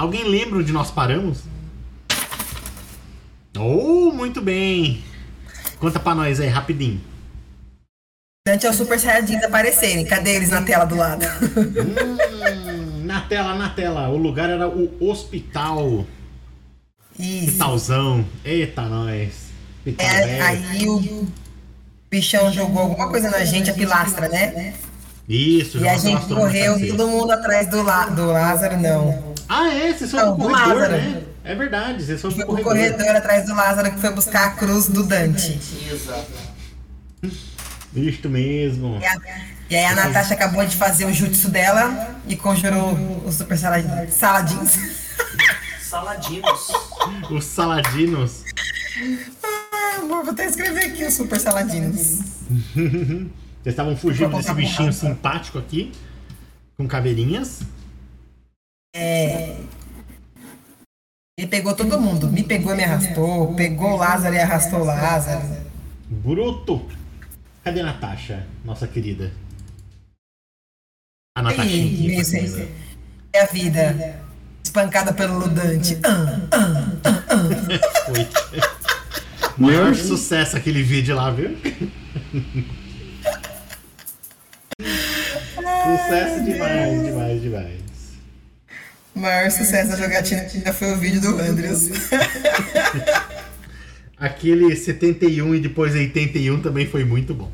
Alguém lembra onde nós paramos? Oh, muito bem! Conta pra nós aí, rapidinho. Antes é os Super Saiyajins aparecerem. Cadê eles na tela do lado? Hum, na tela, na tela. O lugar era o hospital. Isso. Hospitalzão. Eita, nós. Hospital É, aí o bichão jogou alguma coisa na gente, a pilastra, né? Isso, E a gente correu, todo mundo atrás do, do Lázaro, não. Ah, é? Não, pro do corredor, Lázaro. né? É verdade, vocês foram Foi pro pro corredor. corredor atrás do Lázaro que foi buscar a cruz do Dante. Exato. Isto mesmo. E, a- e aí a Natasha acabou de fazer o jutsu dela e conjurou os Super Saladins. Saladins. Saladinos. Os saladinos. Ah, amor, vou até escrever aqui os Super Saladinos. Vocês estavam fugindo desse bichinho simpático aqui. Com caveirinhas. Ele pegou todo mundo. Me pegou e me arrastou. Pegou o Lázaro e arrastou o Lázaro. Bruto. Cadê a Natasha, nossa querida? A Natashinha cima. É a vida. Espancada pelo Ludante. Ah, ah. Foi. Maior sucesso aquele vídeo lá, viu? sucesso demais, demais, demais. O maior sucesso da jogatina ainda foi o vídeo do Andrews. Aquele 71 e depois 81 também foi muito bom.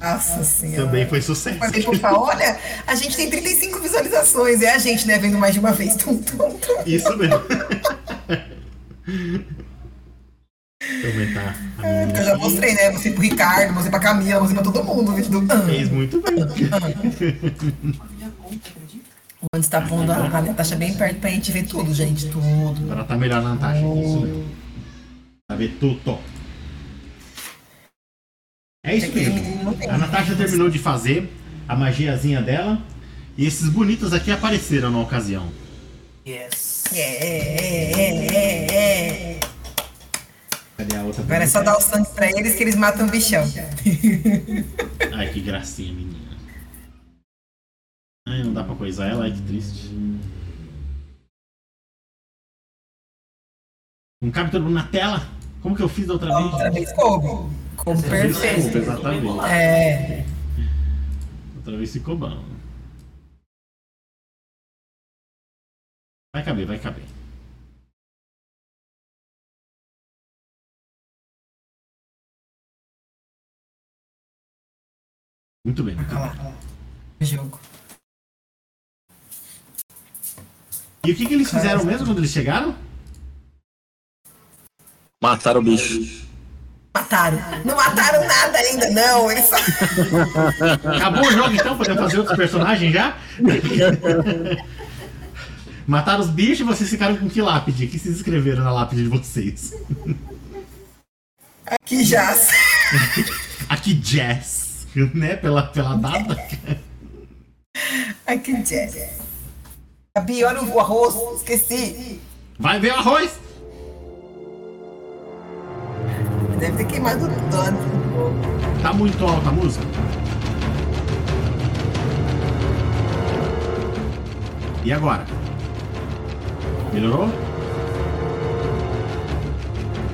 Nossa senhora. Também foi sucesso. Mas ele fala, olha, a gente tem 35 visualizações. É a gente, né, vendo mais de uma vez. Tum, tum, tum. Isso mesmo. Deixa eu aumentar Porque eu já mostrei, né? Mostrei pro Ricardo, mostrei pra Camila, mostrei pra todo mundo o vídeo do Ah. Fez muito bem. O Andes tá pondo a a Natasha bem perto pra gente ver tudo, gente. Tudo. Ela tá melhor na Natasha. Isso mesmo. Pra ver tudo. É isso mesmo. A Natasha terminou de fazer a magiazinha dela. E esses bonitos aqui apareceram na ocasião. Yes. É, é, é, é, é. Cadê a outra? Agora é só dar o sangue pra eles que eles matam o bichão. Ai, que gracinha, menina. Ai, não dá pra coisar ela, ai que triste. Não cabe todo mundo na tela? Como que eu fiz da outra vez? Outra vez coube. Coube perfeito. Exatamente. É. Outra vez ficou bom. Vai caber, vai caber. Muito bem. muito bem. jogo. E o que, que eles fizeram mesmo quando eles chegaram? Mataram o bicho. Mataram. Não mataram nada ainda, não. Eles só. Acabou o jogo então? Podemos fazer outros personagens já? Mataram os bichos e vocês ficaram com que lápide? O que vocês escreveram na lápide de vocês? Aqui já. Aqui Jazz, né? Pela, pela data. Aqui já. Gabi, olha o arroz. Esqueci. Vai ver o arroz! Deve ter queimado todo. Tá muito alta a música? E agora? Melhorou?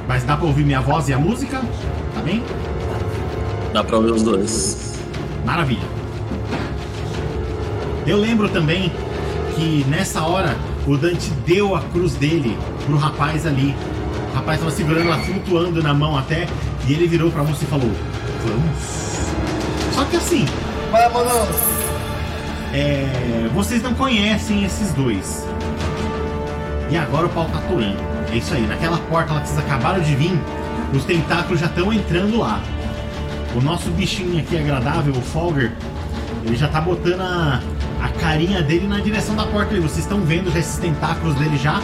Mas dá pra ouvir minha voz e a música? Tá bem? Dá pra ouvir os dois. Maravilha. Eu lembro também que nessa hora o Dante deu a cruz dele pro rapaz ali. O rapaz tava segurando ela flutuando na mão até, e ele virou pra moça e falou: Vamos. Só que assim, Vámonos. é, vocês não conhecem esses dois. E agora o pau tá aturando. É isso aí, naquela porta lá que vocês acabaram de vir, os tentáculos já estão entrando lá. O nosso bichinho aqui agradável, o Folger, ele já tá botando a, a carinha dele na direção da porta ali. Vocês estão vendo já esses tentáculos dele já.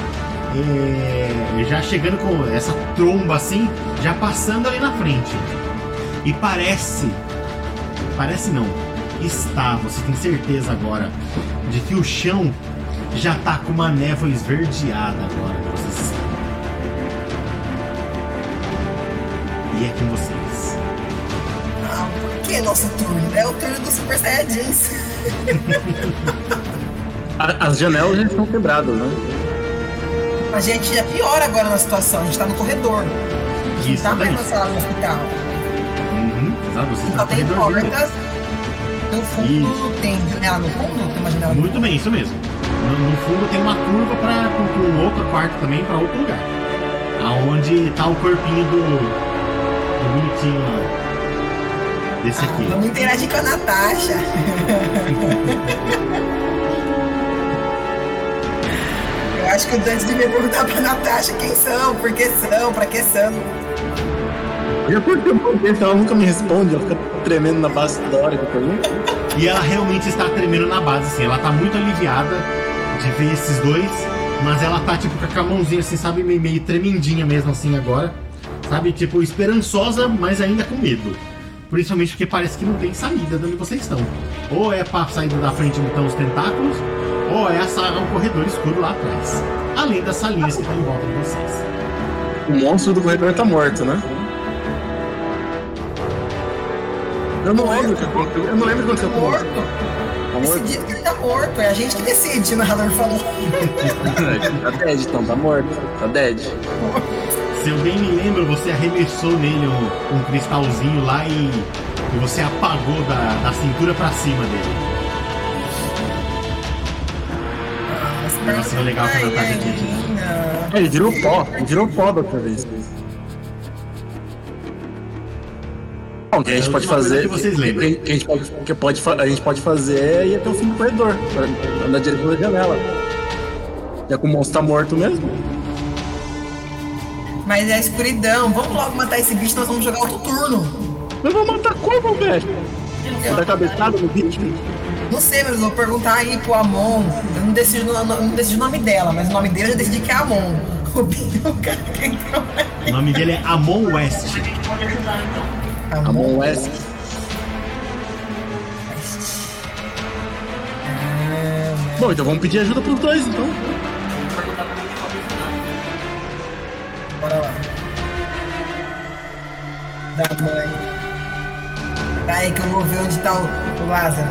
é, já chegando com essa tromba assim, já passando ali na frente. E parece Parece não. Está, você tem certeza agora de que o chão já tá com uma névoa esverdeada agora vocês. E é com vocês. Ah, por que nosso turno? É o turno dos Super Saiyajins. As janelas já estão quebradas, né? A gente é pior agora na situação, a gente tá no corredor. A gente Isso, tá mais na sala do hospital. Uhum, sabe? Você Só tá tem portas. No fundo tem janela no fundo? Tem uma janela Muito bem, isso mesmo. No, no fundo tem uma curva para um outro quarto também para outro lugar. Aonde tá o corpinho do, do bonitinho lá. Desse aqui. Vamos interagir com a Natasha. Eu acho que o Dante devia perguntar pra Natasha quem são, por que são, pra que são. Eu pergunto, ela nunca me responde, ela fica tremendo na base da hora que eu pergunto. E ela realmente está tremendo na base, assim. Ela tá muito aliviada de ver esses dois. Mas ela tá, tipo, com a mãozinha, assim, sabe? Meio, meio tremendinha mesmo, assim, agora. Sabe? Tipo, esperançosa, mas ainda com medo. Principalmente porque parece que não tem saída de onde vocês estão. Ou é pra sair da frente onde estão os tentáculos, ou é a sala, um corredor escuro lá atrás. Além das salinhas que estão em volta de vocês. O monstro do corredor tá morto, né? Eu não lembro o que aconteceu. Eu não lembro o que aconteceu com o monstro. Morto. Tá morto? Decidido que ele tá morto. É a gente que decide, o narrador falou. tá dead, então, tá morto. Tá dead. Se eu bem me lembro, você arremessou nele um, um cristalzinho lá e, e você apagou da, da cintura pra cima dele. Nossa, foi legal que a Natasha tinha dito. É, ele virou pó. Ele virou pó da outra vez. Bom, o que a gente É pode fazer. que vocês lembram. O que a gente pode, que pode, a gente pode fazer é ir até o fim do corredor. pra- Na direção da janela. Já que o monstro tá morto mesmo. Mas é a escuridão. Vamos logo matar esse bicho, nós vamos jogar outro turno. Eu vou matar como, velho? Vou dar cabeçada no bicho. Não sei, mas eu vou perguntar aí pro Amon. Eu não decido, não, não decidi o nome dela, mas o nome dele eu já decidi que é Amon. O bicho, o cara que entrou O nome dele é Amon West. Amon West. Bom, então vamos pedir ajuda pros dois, então. Da mãe. Tá aí que eu vou ver onde tá o, o Lázaro.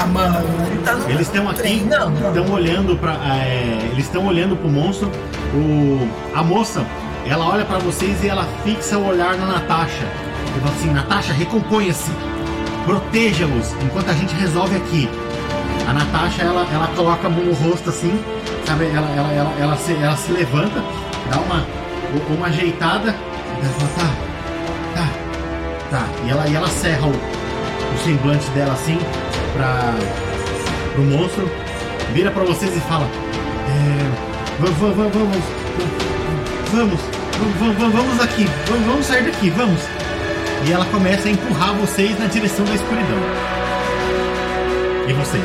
A mãe, ele tá no Eles estão aqui, estão olhando para, eles estão olhando pro monstro. O, a moça, ela olha pra vocês e ela fixa o olhar na Natasha. E fala assim: Natasha, recomponha-se, proteja-os enquanto a gente resolve aqui. A Natasha, ela, ela coloca a mão no rosto assim, sabe? Ela, ela, ela, ela, se, ela se levanta, dá uma, uma ajeitada, ela fala: tá, tá, tá. E ela, e ela serra o, o semblante dela assim para pro monstro, vira pra vocês e fala: é, vamos, vamos, vamos, vamos, vamos, vamos, vamos aqui, vamos, vamos sair daqui, vamos. E ela começa a empurrar vocês na direção da escuridão. E vocês?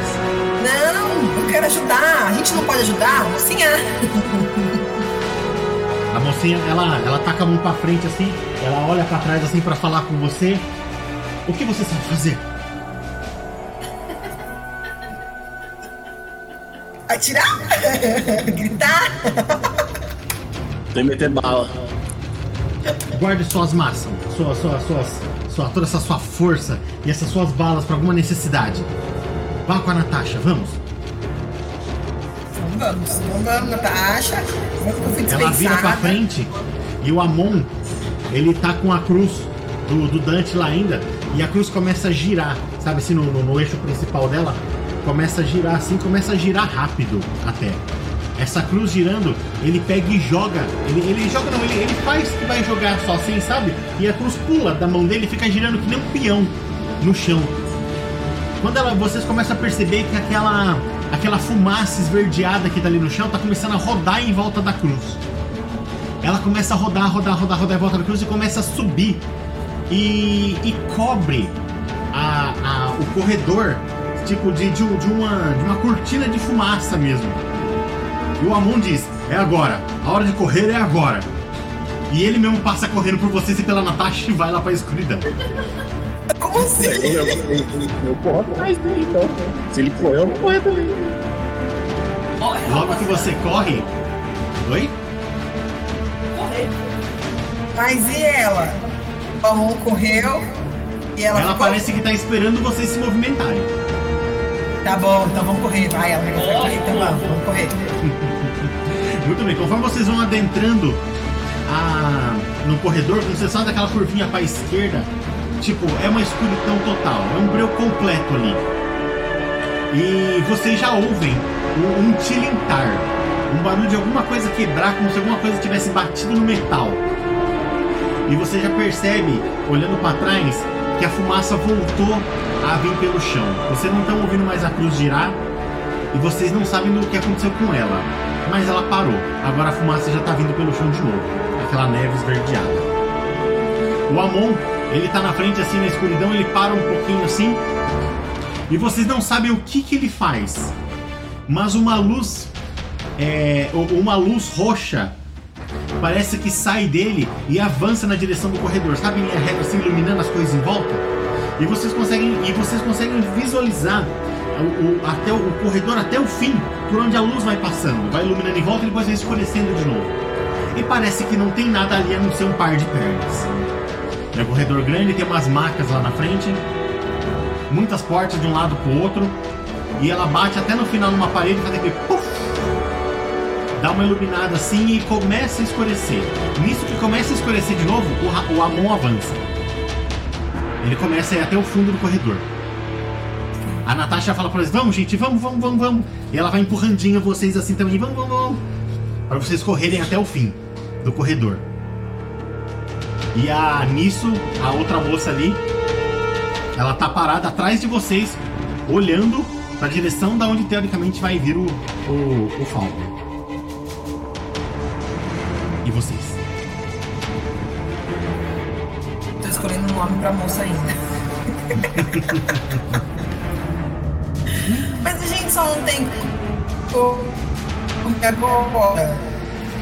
Não, eu quero ajudar. A gente não pode ajudar? Mocinha. A mocinha, ela, ela taca a mão pra frente assim, ela olha pra trás assim pra falar com você. O que você sabe fazer? Atirar? Gritar? Tem que meter bala. Guarde suas massas, sua, sua, suas, sua, toda essa sua força e essas suas balas pra alguma necessidade. Vá com a Natasha, vamos. Vamos, vamos, Natasha. Ela vira pra frente e o Amon, ele tá com a cruz do, do Dante lá ainda, e a cruz começa a girar, sabe assim, no, no- no eixo principal dela, começa a girar assim, começa a girar rápido até. Essa cruz girando, ele pega e joga. Ele, ele joga não, ele, ele faz que vai jogar só assim, sabe? E a cruz pula da mão dele e fica girando que nem um peão no chão. Quando ela, vocês começam a perceber que aquela, aquela fumaça esverdeada que tá ali no chão tá começando a rodar em volta da cruz. Ela começa a rodar, rodar, rodar, rodar em volta da cruz e começa a subir. E, e cobre a, a- o corredor, tipo de, de, de uma, de uma cortina de fumaça mesmo. E o Amon diz: É agora, a hora de correr é agora. E ele mesmo passa correndo por vocês e pela Natasha e vai lá pra escuridão. Como assim? Eu, eu, eu, corro atrás dele, então. Se ele correr, eu vou correr também. Logo que você corre. Oi? Corre. Mas e ela? O Amon correu e ela, Ela ficou... parece que tá esperando vocês se movimentarem. Tá bom, então vamos correr. Vai, ela vai Corre, correr. Então vamos, vamos correr. Muito bem, conforme vocês vão adentrando a- no corredor, quando você sai daquela curvinha para esquerda, tipo, é uma escuridão total, é um breu completo ali. E vocês já ouvem um, um tilintar, um barulho de alguma coisa quebrar, como se alguma coisa tivesse batido no metal. E você já percebe, olhando para trás, que a fumaça voltou a vir pelo chão. Vocês não estão ouvindo mais a cruz girar e vocês não sabem do que aconteceu com ela. Mas ela parou. Agora a fumaça já tá vindo pelo chão de novo. Aquela neve esverdeada. O Amon, ele tá na frente assim na escuridão, ele para um pouquinho assim. E vocês não sabem o que que ele faz. Mas uma luz. É, uma luz roxa parece que sai dele e avança na direção do corredor, sabe? Em linha reta, assim, iluminando as coisas em volta. E vocês conseguem, e vocês conseguem visualizar o, o- até o, o corredor até o fim, por onde a luz vai passando, vai iluminando em volta e depois vai escurecendo de novo. E parece que não tem nada ali a não ser um par de pernas. É um corredor grande, tem umas macas lá na frente, muitas portas de um lado pro outro, e ela bate até no final numa parede e faz aquele puff, dá uma iluminada assim e começa a escurecer. Nisso que começa a escurecer de novo, o, o Amon avança. Ele começa a ir até o fundo do corredor. A Natasha fala pra eles: Vamos, gente, vamos, vamos, vamos, vamos. E ela vai empurrandinho vocês assim também: Vamos, vamos, vamos. Pra vocês correrem até o fim do corredor. E a, nisso, a outra moça ali, ela tá parada atrás de vocês, olhando pra direção da onde teoricamente vai vir o, o, o Falcon. E vocês? Tô escolhendo um nome pra moça ainda. Mas a gente só não tem como agora.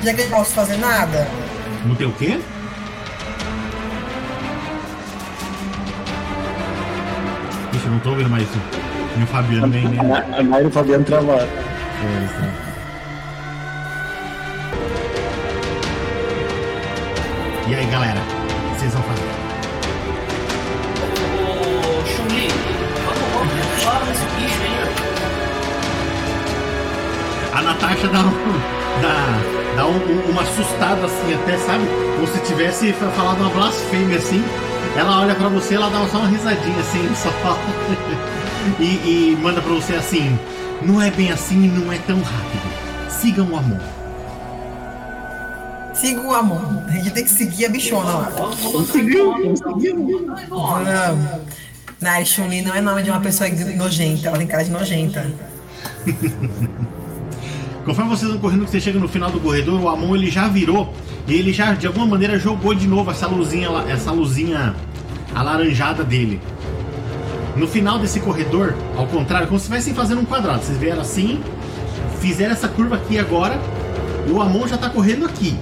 Já que eu não posso fazer nada. Não tem o quê? Não tô ouvindo mais. Nem o Fabiano, nem, nem... A Naira e o Fabiano travaram. É, né? E aí, galera? O que vocês vão fazer? Ô, Chun-Li, vamos, deixar esse bicho aí. A Natasha dá, um, dá, dá um- um- uma assustada assim, até, sabe? Como se tivesse fa- falado uma blasfêmia assim. Ela olha pra você, ela dá só uma risadinha assim, só e, e manda pra você assim: Não é bem assim, não é tão rápido. Sigam o amor. Siga o amor. A gente tem que seguir a bichona lá. Conseguiu, conseguiu. Chun-Li não é nome de uma pessoa nojenta, ela tem cara de nojenta. Conforme vocês vão correndo, que você chega no final do corredor, o Amon ele já virou e ele já de alguma maneira jogou de novo essa luzinha, essa luzinha alaranjada dele. No final desse corredor, ao contrário, como se estivessem fazendo um quadrado. Vocês vieram assim, fizeram essa curva aqui agora, o Amon já tá correndo aqui,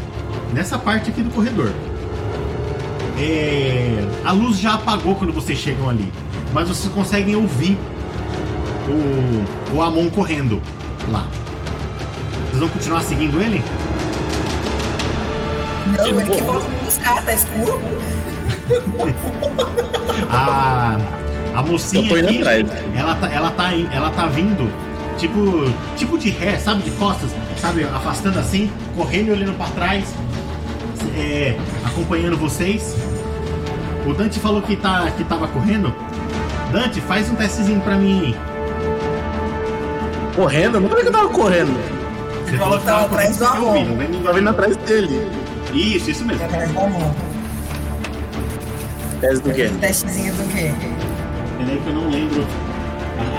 nessa parte aqui do corredor. É, a luz já apagou quando vocês chegam ali, mas vocês conseguem ouvir o, o Amon correndo lá. Vão continuar seguindo ele? Não, ele que volta me buscar, tá escuro. A, a mocinha aqui, atrás. ela tá, ela tá, ela tá vindo, tipo, tipo de ré, sabe, de costas, sabe, afastando assim, correndo e olhando pra trás, é, acompanhando vocês. O Dante falou que tá, que tava correndo. Dante, faz um testezinho pra mim aí. Correndo? Não falei que eu tava correndo. Falou que tava atrás do vem- Eu tava vindo atrás dele. Isso, isso mesmo. Atrás do amor. Tese do quê? Testezinho do quê? Peraí que eu não lembro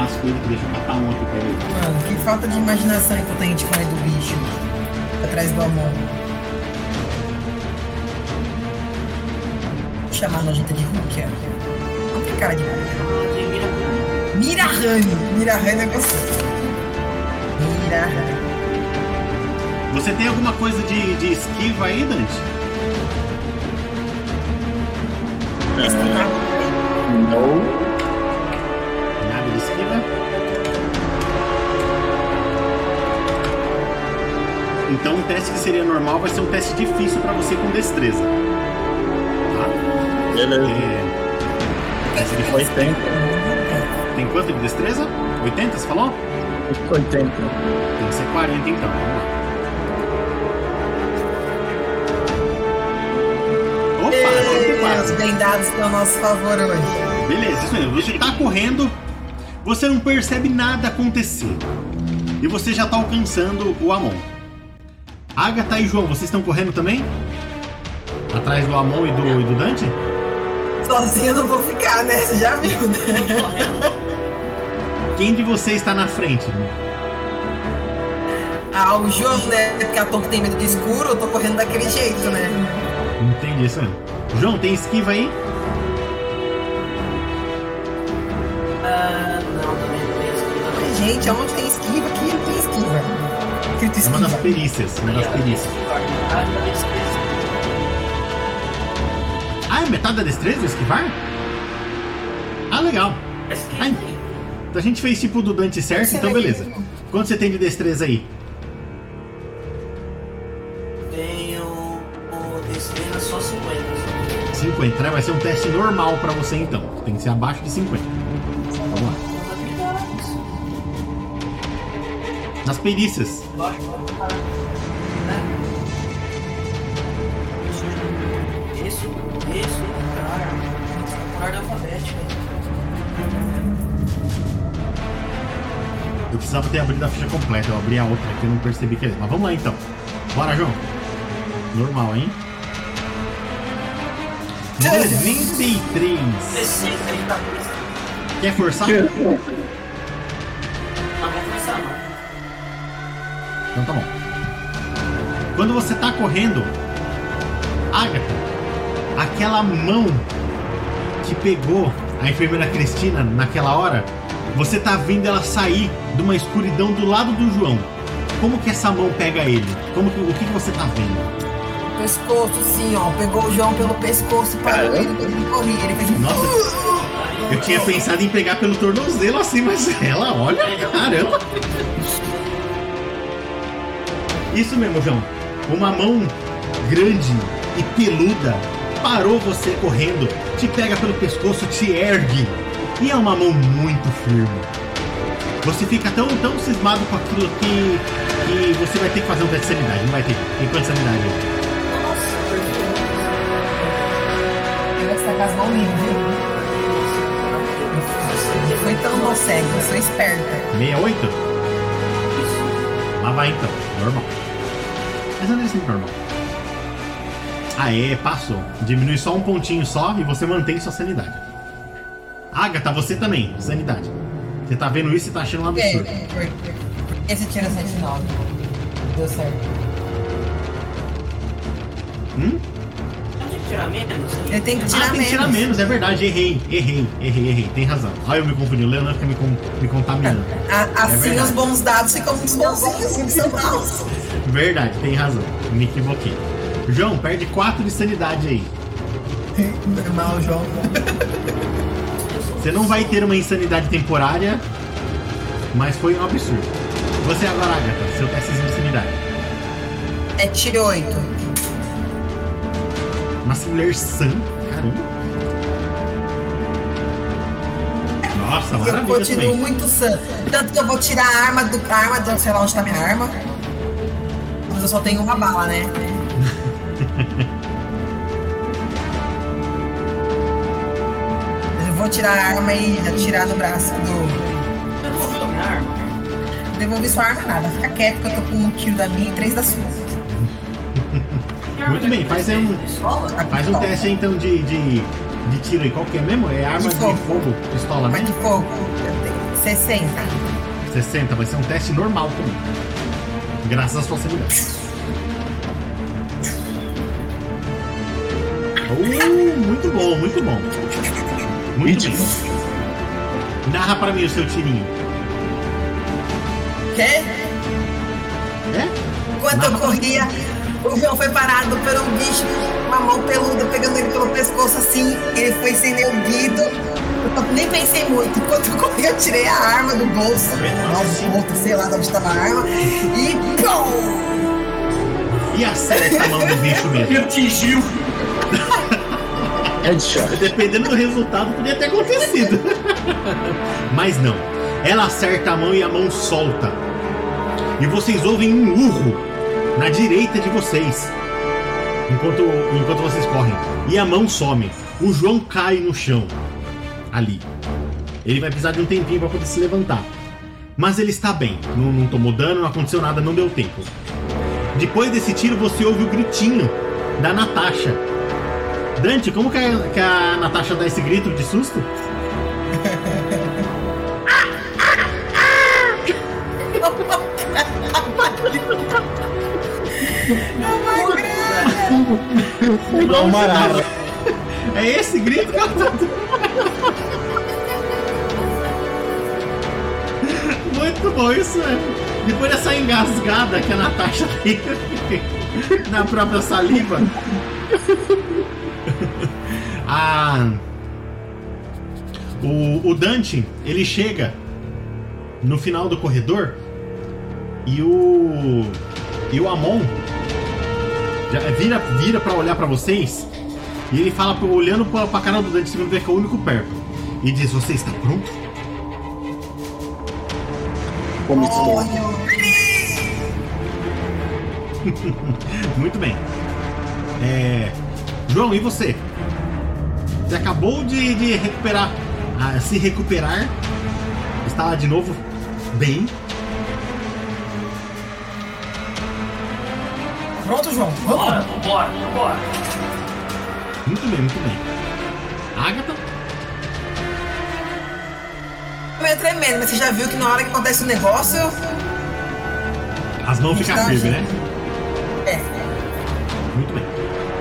as coisas, deixa eu catar um aqui, peraí. Mano, que falta de imaginação com a do bicho. Atrás do amor. Chamar a nojenta de Rukia. Não tem cara de Rukia. Mirahane. Mirahane é gostoso. Mirahane. Você tem alguma coisa de, de esquiva aí, Dante? Não. Nada de esquiva? Então um teste que seria normal vai ser um teste difícil pra você com destreza. Tá? Beleza. É, aqui foi tempo. tem quanto de destreza? 80, você falou? 80. Tem que ser 40 então. Vamos lá. Os blindados estão a nosso favor hoje. Beleza, isso mesmo. Você tá correndo, você não percebe nada acontecer. E você já tá alcançando o Amon. Agatha e João, vocês estão correndo também? Atrás do Amon e do, e do Dante? Sozinho eu não vou ficar, né? Você já viu, né? Quem de vocês está na frente? Ah, o João, né? Porque a Tom tem medo de escuro, eu tô correndo daquele jeito, né? Entendi isso mesmo. João, tem esquiva aí? Ah, não, também não tem esquiva. Gente, aonde tem esquiva? Aqui não tem esquiva. Escrito É uma das esquiva. perícias. Uma das perícias. Ah, é metade da destreza esquivar? Ah, legal. Ah, então a gente fez tipo do Dante certo, então beleza. Quanto você tem de destreza aí? 50, né? Vai ser um teste normal pra você então. Tem que ser abaixo de 50. Vamos lá. Nas perícias. Isso, isso, cara. Por ordem alfabética. Eu precisava ter abrido a ficha completa. Eu abri a outra aqui, eu não percebi que é. Mas vamos lá então. Bora, João. Normal, hein? 93. 16, aí tá. Quer forçar? Não vou forçar, não. Então tá bom. Quando você tá correndo, Agatha, aquela mão que pegou a enfermeira Cristina naquela hora, você tá vendo ela sair de uma escuridão do lado do João. Como que essa mão pega ele? Como que, o que, que você tá vendo? Pescoço, sim, ó. Pegou o João pelo pescoço e parou ele ele corria. Ele fez um. Nossa. Eu tinha pensado em pegar pelo tornozelo assim, mas ela, olha, caramba. Isso mesmo, João. Uma mão grande e peluda parou você correndo, te pega pelo pescoço, te ergue. E é uma mão muito firme. Você fica tão, tão cismado com aquilo que, que você vai ter que fazer um teste de sanidade. Não vai ter. Tem quanto de sanidade limpas, viu? Não foi tão nó cego, eu sou esperta. 68? Lá vai então, normal. Mas não é assim normal. Aê, passou. Diminui só um pontinho só e você mantém sua sanidade. Agatha, você também, sanidade. Você tá vendo isso e tá achando um quê? absurdo. Que você tira 79? Deu certo. Hum? Não tem que tirar menos? Ele tem que Ah, tirar tem que tirar menos. menos, é verdade. Errei, errei, errei, errei. Tem razão. Olha, eu me confundi. O Leonardo fica me, con- me contaminando. A- assim verdade. os bons dados ficam muito bonzinhos, que são maus. Verdade, tem razão. Me equivoquei. João, perde 4 de sanidade aí. Normal, João. Você não vai ter uma insanidade temporária, mas foi um absurdo. Você agora, Agatha, seu testezinho de sanidade. É tiro 8. Uma mulher sã, caramba. Nossa, Eu continuo também. muito sã. Tanto que eu vou tirar a arma do a arma do. sei lá onde tá minha arma. Mas eu só tenho uma bala, né? Eu vou tirar a arma e atirar no braço do. Eu não vou minha arma. Devolvi sua arma nada. Fica quieto que eu tô com um tiro da minha e três da sua. Muito bem, é faz aí um- pistola? Faz um teste aí então de, de, de tiro aí. Qual que é mesmo? É arma de De fogo. fogo, pistola, Arma né? de fogo. Eu tenho 60. 60, vai ser um teste normal também. Graças à sua sanidade. Uh, muito bom, muito bom. Muito bem. Narra pra mim o seu tirinho. Quê? É? Enquanto eu Narra pra mim. corria, o João foi parado por um bicho, uma mão peluda pegando ele pelo pescoço assim. Ele foi sendo erguido. Eu nem pensei muito. Enquanto eu corria, eu tirei a arma do bolso. Nossa, bolso, sei lá de onde estava a arma. E pum! E acerta a mão do bicho Me mesmo. atingiu. Headshot. Dependendo do resultado, podia ter acontecido. Mas não. Ela acerta a mão e a mão solta. E vocês ouvem um urro na direita de vocês. Enquanto, enquanto vocês correm. E a mão some. O João cai no chão. Ali. Ele vai precisar de um tempinho para poder se levantar. Mas ele está bem. Não, não tomou dano, não aconteceu nada, não deu tempo. Depois desse tiro, você ouve o gritinho da Natasha. Dante, como que a, que a Natasha dá esse grito de susto? É esse grito que ela tá Muito bom isso, é. Depois dessa engasgada que a Natasha tem na própria saliva. Ah, o, o Dante, ele chega no final do corredor e o e o Amon já vira vira para olhar para vocês e ele fala olhando pra, pra cara do Dante, segundo vê que é o único perto e diz: "Você está pronto?" Como estou. Muito bem. É, João, e você? Você acabou de, de recuperar, ah, se recuperar, está lá de novo bem. Pronto, João. Vamos. Bora, vambora, vambora. Muito bem, muito bem. Agatha, meio tremendo, mas você já viu que na hora que acontece o negócio. as mãos ficam Está firmes, né? É. Muito bem.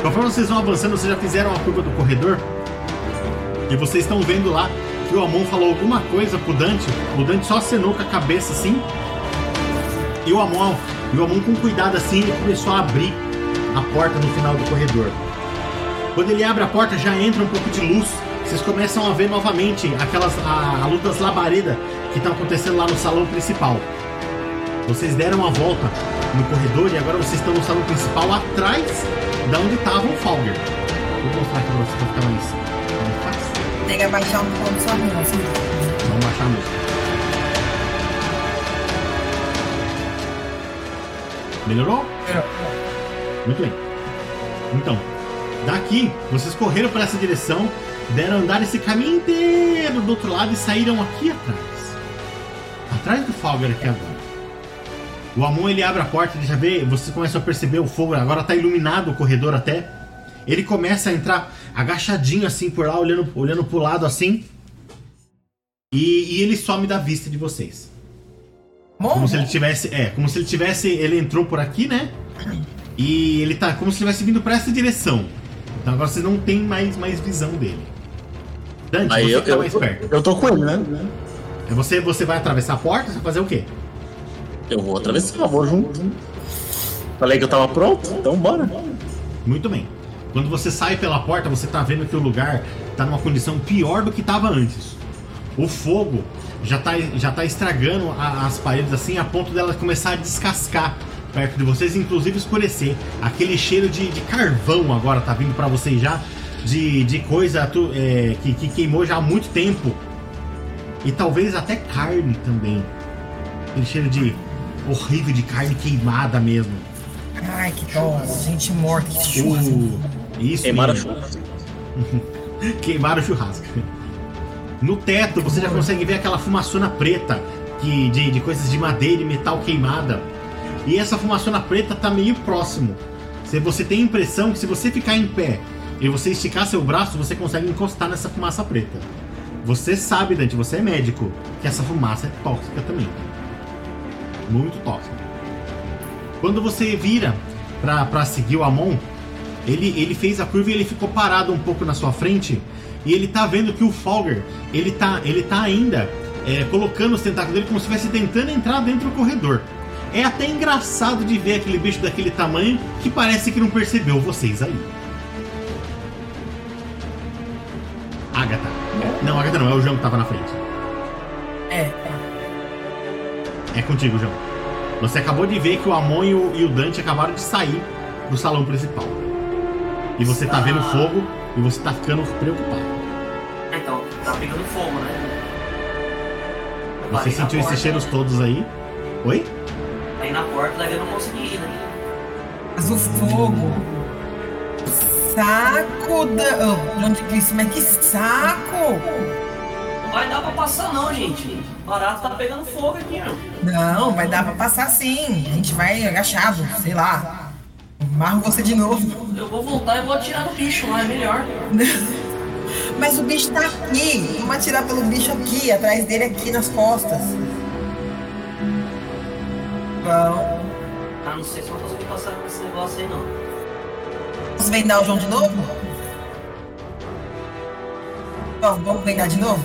Conforme vocês vão avançando, vocês já fizeram a curva do corredor. E vocês estão vendo lá que o Amon falou alguma coisa pro Dante. O Dante só acenou com a cabeça assim. E o Amon, e o Amon com cuidado assim, ele começou a abrir a porta no final do corredor. Quando ele abre a porta, já entra um pouco de luz. Vocês começam a ver novamente aquelas a, a luta das labaredas que estão acontecendo lá no salão principal. Vocês deram a volta no corredor e agora vocês estão no salão principal atrás da onde estava o Falger. Vou mostrar aqui pra vocês pra ficar mais, mais fácil. Tem que abaixar um pouco sua mão, assim. Vamos baixar a música. Melhorou? Muito bem. Então, daqui, vocês correram para essa direção, deram andar esse caminho inteiro do outro lado e saíram aqui atrás. Atrás do Falger aqui agora. O Amon ele abre a porta, ele já vê, vocês começam a perceber o fogo, agora tá iluminado o corredor até. Ele começa a entrar agachadinho assim por lá, olhando, olhando pro lado assim. E, e ele some da vista de vocês. Como se ele tivesse. É, como se ele tivesse. Ele entrou por aqui, né? E ele tá. Como se ele tivesse vindo pra essa direção. Então agora vocês não tem mais, mais visão dele. Dante, Aí você eu, tá eu, mais perto. eu tô com ele, né? É Você, você vai atravessar a porta? Você vai fazer o quê? Eu vou atravessar, eu vou junto. Falei que eu tava pronto, então bora. Muito bem. Quando você sai pela porta, você tá vendo que o lugar tá numa condição pior do que tava antes. O fogo já tá, já tá estragando a- as paredes assim a ponto dela começar a descascar perto de vocês, inclusive escurecer. Aquele cheiro de, de carvão agora tá vindo pra vocês já, de, de coisa tu- é, que, que queimou já há muito tempo. E talvez até carne também. Aquele cheiro de horrível de carne queimada mesmo. Ai, que dó. Gente morta, que churrasco. Uh, isso. Queimaram mesmo. chuva. Queimaram o churrasco. No teto você já consegue ver aquela fumaçona preta que, de, de coisas de madeira e metal queimada. E essa fumaçona preta tá meio próximo. Se você tem a impressão que se você ficar em pé e você esticar seu braço, você consegue encostar nessa fumaça preta. Você sabe, Dante, você é médico, que essa fumaça é tóxica também. Muito tóxica. Quando você vira pra seguir o Amon, ele, ele fez a curva e ele ficou parado um pouco na sua frente. E ele tá vendo que o Folger, ele tá, ele tá ainda é, colocando os tentáculos dele como se estivesse tentando entrar dentro do corredor. É até engraçado de ver aquele bicho daquele tamanho que parece que não percebeu vocês aí. Agatha. Não, Agatha não, é o João que tava na frente. É, é. É contigo, João. Você acabou de ver que o Amon e o, e o Dante acabaram de sair do salão principal. E você tá vendo fogo e você tá ficando preocupado. Então, tá pegando fogo, né? Você sentiu esses cheiros né? todos aí? Oi? Aí na porta daí eu não consegui ir, né? Mas o fogo. Saco da. Oh, de onde que isso? Mas que saco! Não vai dar pra passar não, gente. O barato tá pegando fogo aqui, meu. Não, vai dar pra passar sim. A gente vai agachado, sei lá. Marro você de novo. Eu vou voltar e vou atirar no bicho lá, é melhor. Mas o bicho tá aqui. Vamos atirar pelo bicho aqui, atrás dele, aqui nas costas. Bom. Ah, não sei se eu vou conseguir passar com esse negócio aí, não. Posso vendar o João de novo? Ó, vamos vendar de novo?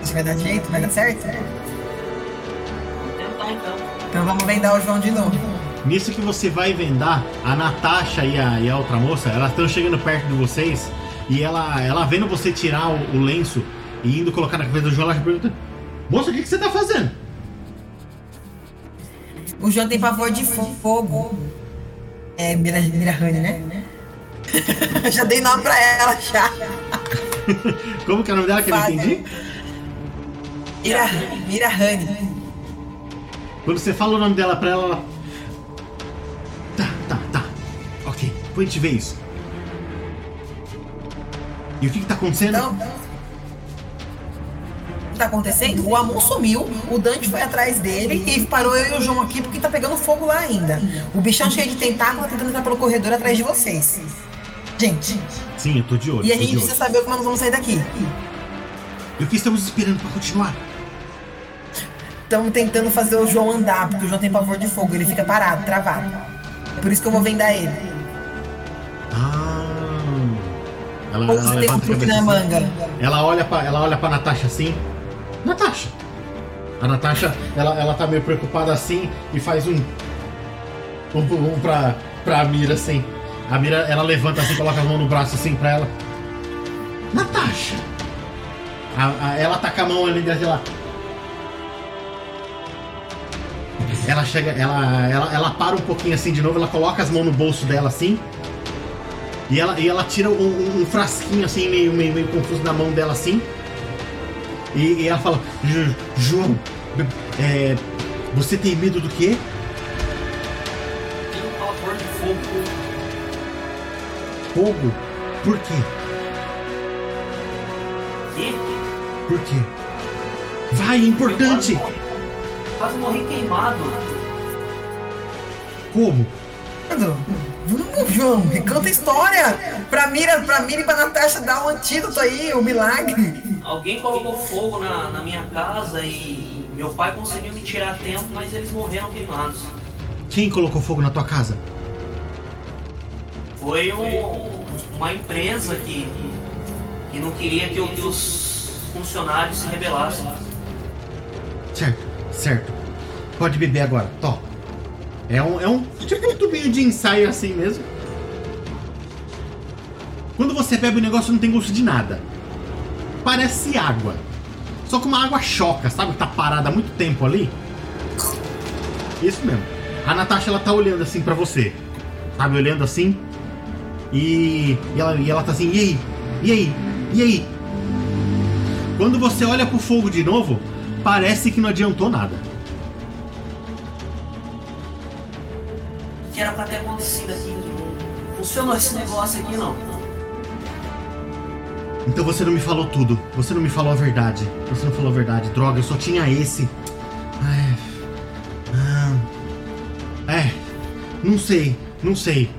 Acho que vai dar jeito, vai dar certo? Vamos tentar então. Então vamos vendar o João de novo. Nisso que você vai vendar, a Natasha e a, e a outra moça, elas estão chegando perto de vocês e ela, ela vendo você tirar o, o lenço e indo colocar na cabeça do João, ela pergunta: Moça, o que, que você tá fazendo? O João tem pavor de fo- fogo. É Mira, Mirahane, né? já dei nome pra ela, já. Como que é o nome dela que eu não entendi? Mira, Mirahane. Quando você fala o nome dela pra ela, ela. Tá, tá, tá. Ok, depois a gente vê isso. E o que que tá acontecendo? Então. O que tá acontecendo? O Amon sumiu, o Dante foi atrás dele e parou eu e o João aqui porque tá pegando fogo lá ainda. O bichão cheio de tentáculo tá tentando entrar pelo corredor atrás de vocês. Gente, Sim, eu tô de olho. e a gente precisa saber como nós vamos sair daqui. E o que estamos esperando pra continuar? Estamos tentando fazer o João andar, porque o João tem pavor de fogo, ele fica parado, travado. É por isso que eu vou vendar ele. Ela, Ou ela um levanta a cabeça na assim. manga. Ela olha pra, ela olha pra Natasha assim. Natasha! A Natasha, ela, ela tá meio preocupada assim e faz um. Um, um pra, pra Mira assim. A Mira, ela levanta assim, coloca a mão no braço assim pra ela. Natasha! A- a- ela tá com a mão ali dentro lá. Ela chega, ela, ela, ela para um pouquinho assim de novo, ela coloca as mãos no bolso dela assim. E ela, e ela tira um, um- um frasquinho assim, meio, meio, meio confuso da mão dela assim. E, e ela fala: "Ju- João, é, você tem medo do quê? Tem um pavor de fogo. Fogo? Por quê? E Por quê? Vai, é importante! quase morri queimado. Como? Vamos, João, me conta a história. Pra Mira, pra Mira e pra Natasha dar um antídoto aí, um milagre. Alguém colocou fogo na, na minha casa e meu pai conseguiu me tirar a tempo, mas eles morreram queimados. Quem colocou fogo na tua casa? Foi um- uma empresa que, que não queria que, que os funcionários se rebelassem. Certo, certo. Pode beber agora, Tó. É um, é um tipo um tubinho de ensaio assim mesmo. Quando você bebe o negócio não tem gosto de nada. Parece água. Só que uma água choca, sabe? Tá parada há muito tempo ali. Isso mesmo. A Natasha ela tá olhando assim pra você. Sabe, olhando assim. E, e, ela, e ela tá assim, e aí? E aí? E aí? Quando você olha pro fogo de novo, parece que não adiantou nada. Que era pra ter acontecido aqui. Funcionou esse negócio aqui não. Então você não me falou tudo. Você não me falou a verdade. Você não falou a verdade. Droga, eu só tinha esse. Ai. Ah. É. Não sei. Não sei.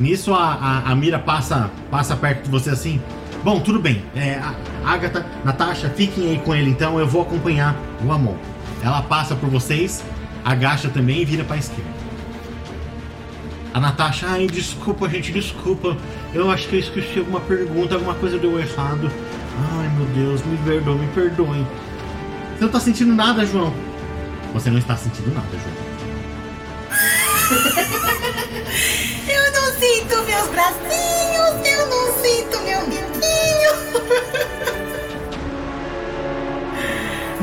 Nisso a, a, a Mira passa, passa perto de você assim. Bom, tudo bem. É, Agatha, Natasha, fiquem aí com ele então. Eu vou acompanhar o Amon. Ela passa por vocês, agacha também e vira pra esquerda. A Natasha, ai, desculpa, gente, desculpa. Eu acho que eu esqueci alguma pergunta, alguma coisa deu errado. Ai, meu Deus, me perdoe, me perdoe. Você não tá sentindo nada, João? Você não está sentindo nada, João. Eu não sinto meus bracinhos, eu não sinto meu biquinho.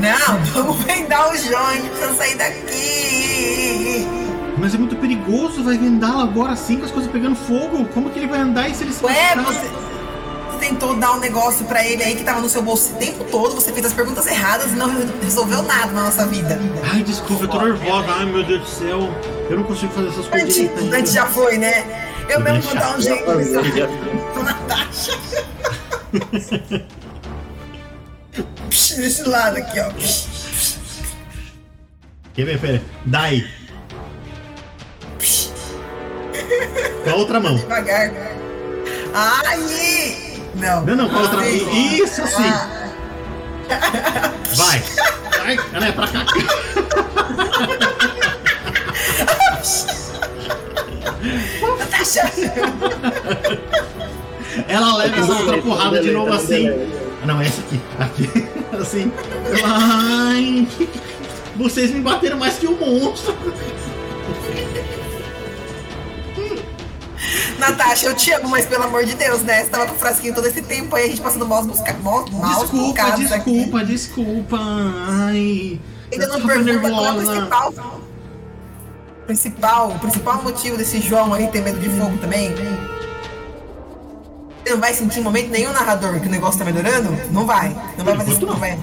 Não, vamos vendar o João, a sair daqui. Mas é muito perigoso, vai vendá-lo agora assim com as coisas pegando fogo. Como que ele vai andar e se ele se Ué, você, você tentou dar um negócio pra ele aí que tava no seu bolso o tempo todo, você fez as perguntas erradas e não resolveu nada na nossa vida. Ai, desculpa, eu tô nervosa. Ai, meu Deus do céu. Eu não consigo fazer essas coisas. Dante já foi, né? Eu mesmo vou dar um jeito Tô Natasha. Psh, Desse lado aqui, ó. Quer ver, pera. Daí. Com a outra mão. Devagar. Aí! Não. Não, não, com a outra mão. Isso assim. Vai. Vai. Ela é pra cá. Natasha! Ela leva essa outra porrada de novo assim. Ah, Não, essa aqui. Aqui. Assim. Ai. Vocês me bateram mais que o monstro. Natasha, eu te amo, mas pelo amor de Deus, né? Você tava com o frasquinho todo esse tempo aí, a gente passando maus busca... maus, maus Desculpa, aqui. desculpa, desculpa. Ai. Ainda não pergunta qual é o principal. Principal, o principal motivo desse João aí ter medo de fogo também. Você não vai sentir em momento nenhum narrador que o negócio tá melhorando? Não vai. Não vai fazer isso, não vai.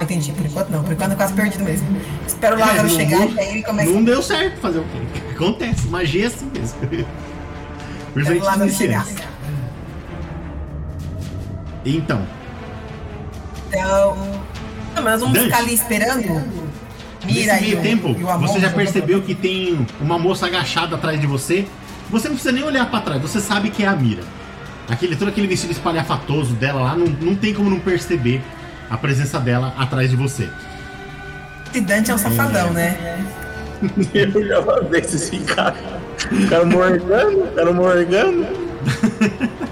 Entendi, por enquanto não. Por enquanto é quase perdido mesmo. Espero Lázaro É, chegar não- e aí ele começa. Não deu certo fazer o quê? Acontece, magia é assim mesmo. Chegar. isso. Então, Então. Não, mas nós vamos Dante. ficar ali esperando. Mira nesse meio o, tempo, o você já percebeu que tem uma moça agachada atrás de você. Você não precisa nem olhar pra trás, você sabe que é a Mira. Aquele, todo aquele vestido espalhafatoso dela lá, não, não tem como não perceber a presença dela atrás de você. Esse Dante é um safadão, né? Eu já falei esse cara. O cara morgando, o cara. Morgando.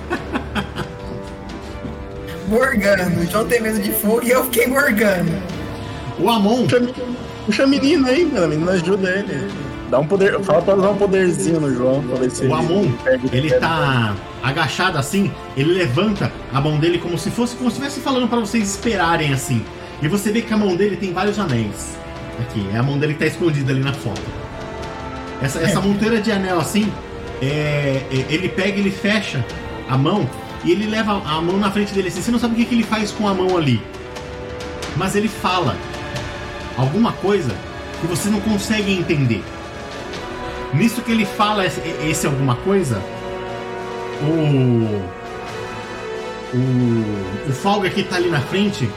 O João tem medo de fogo e eu fiquei morgando. O Amon, Puxa, puxa a menina aí, mano. A menina ajuda ele. Dá um poder. Fala pra usar um poderzinho no João pra ver se o Amon, ele pé. tá agachado assim, ele levanta a mão dele como se fosse, como se estivesse falando pra vocês esperarem assim. E você vê que a mão dele tem vários anéis. Aqui, é a mão dele que tá escondida ali na foto. Essa, essa monteira de anel assim, é, é, ele pega, ele fecha a mão e ele leva a mão na frente dele assim. Você não sabe o que, que ele faz com a mão ali. Mas ele fala alguma coisa que você não consegue entender. Nisso que ele fala esse, esse alguma coisa, o. O. O Falga que tá ali na frente,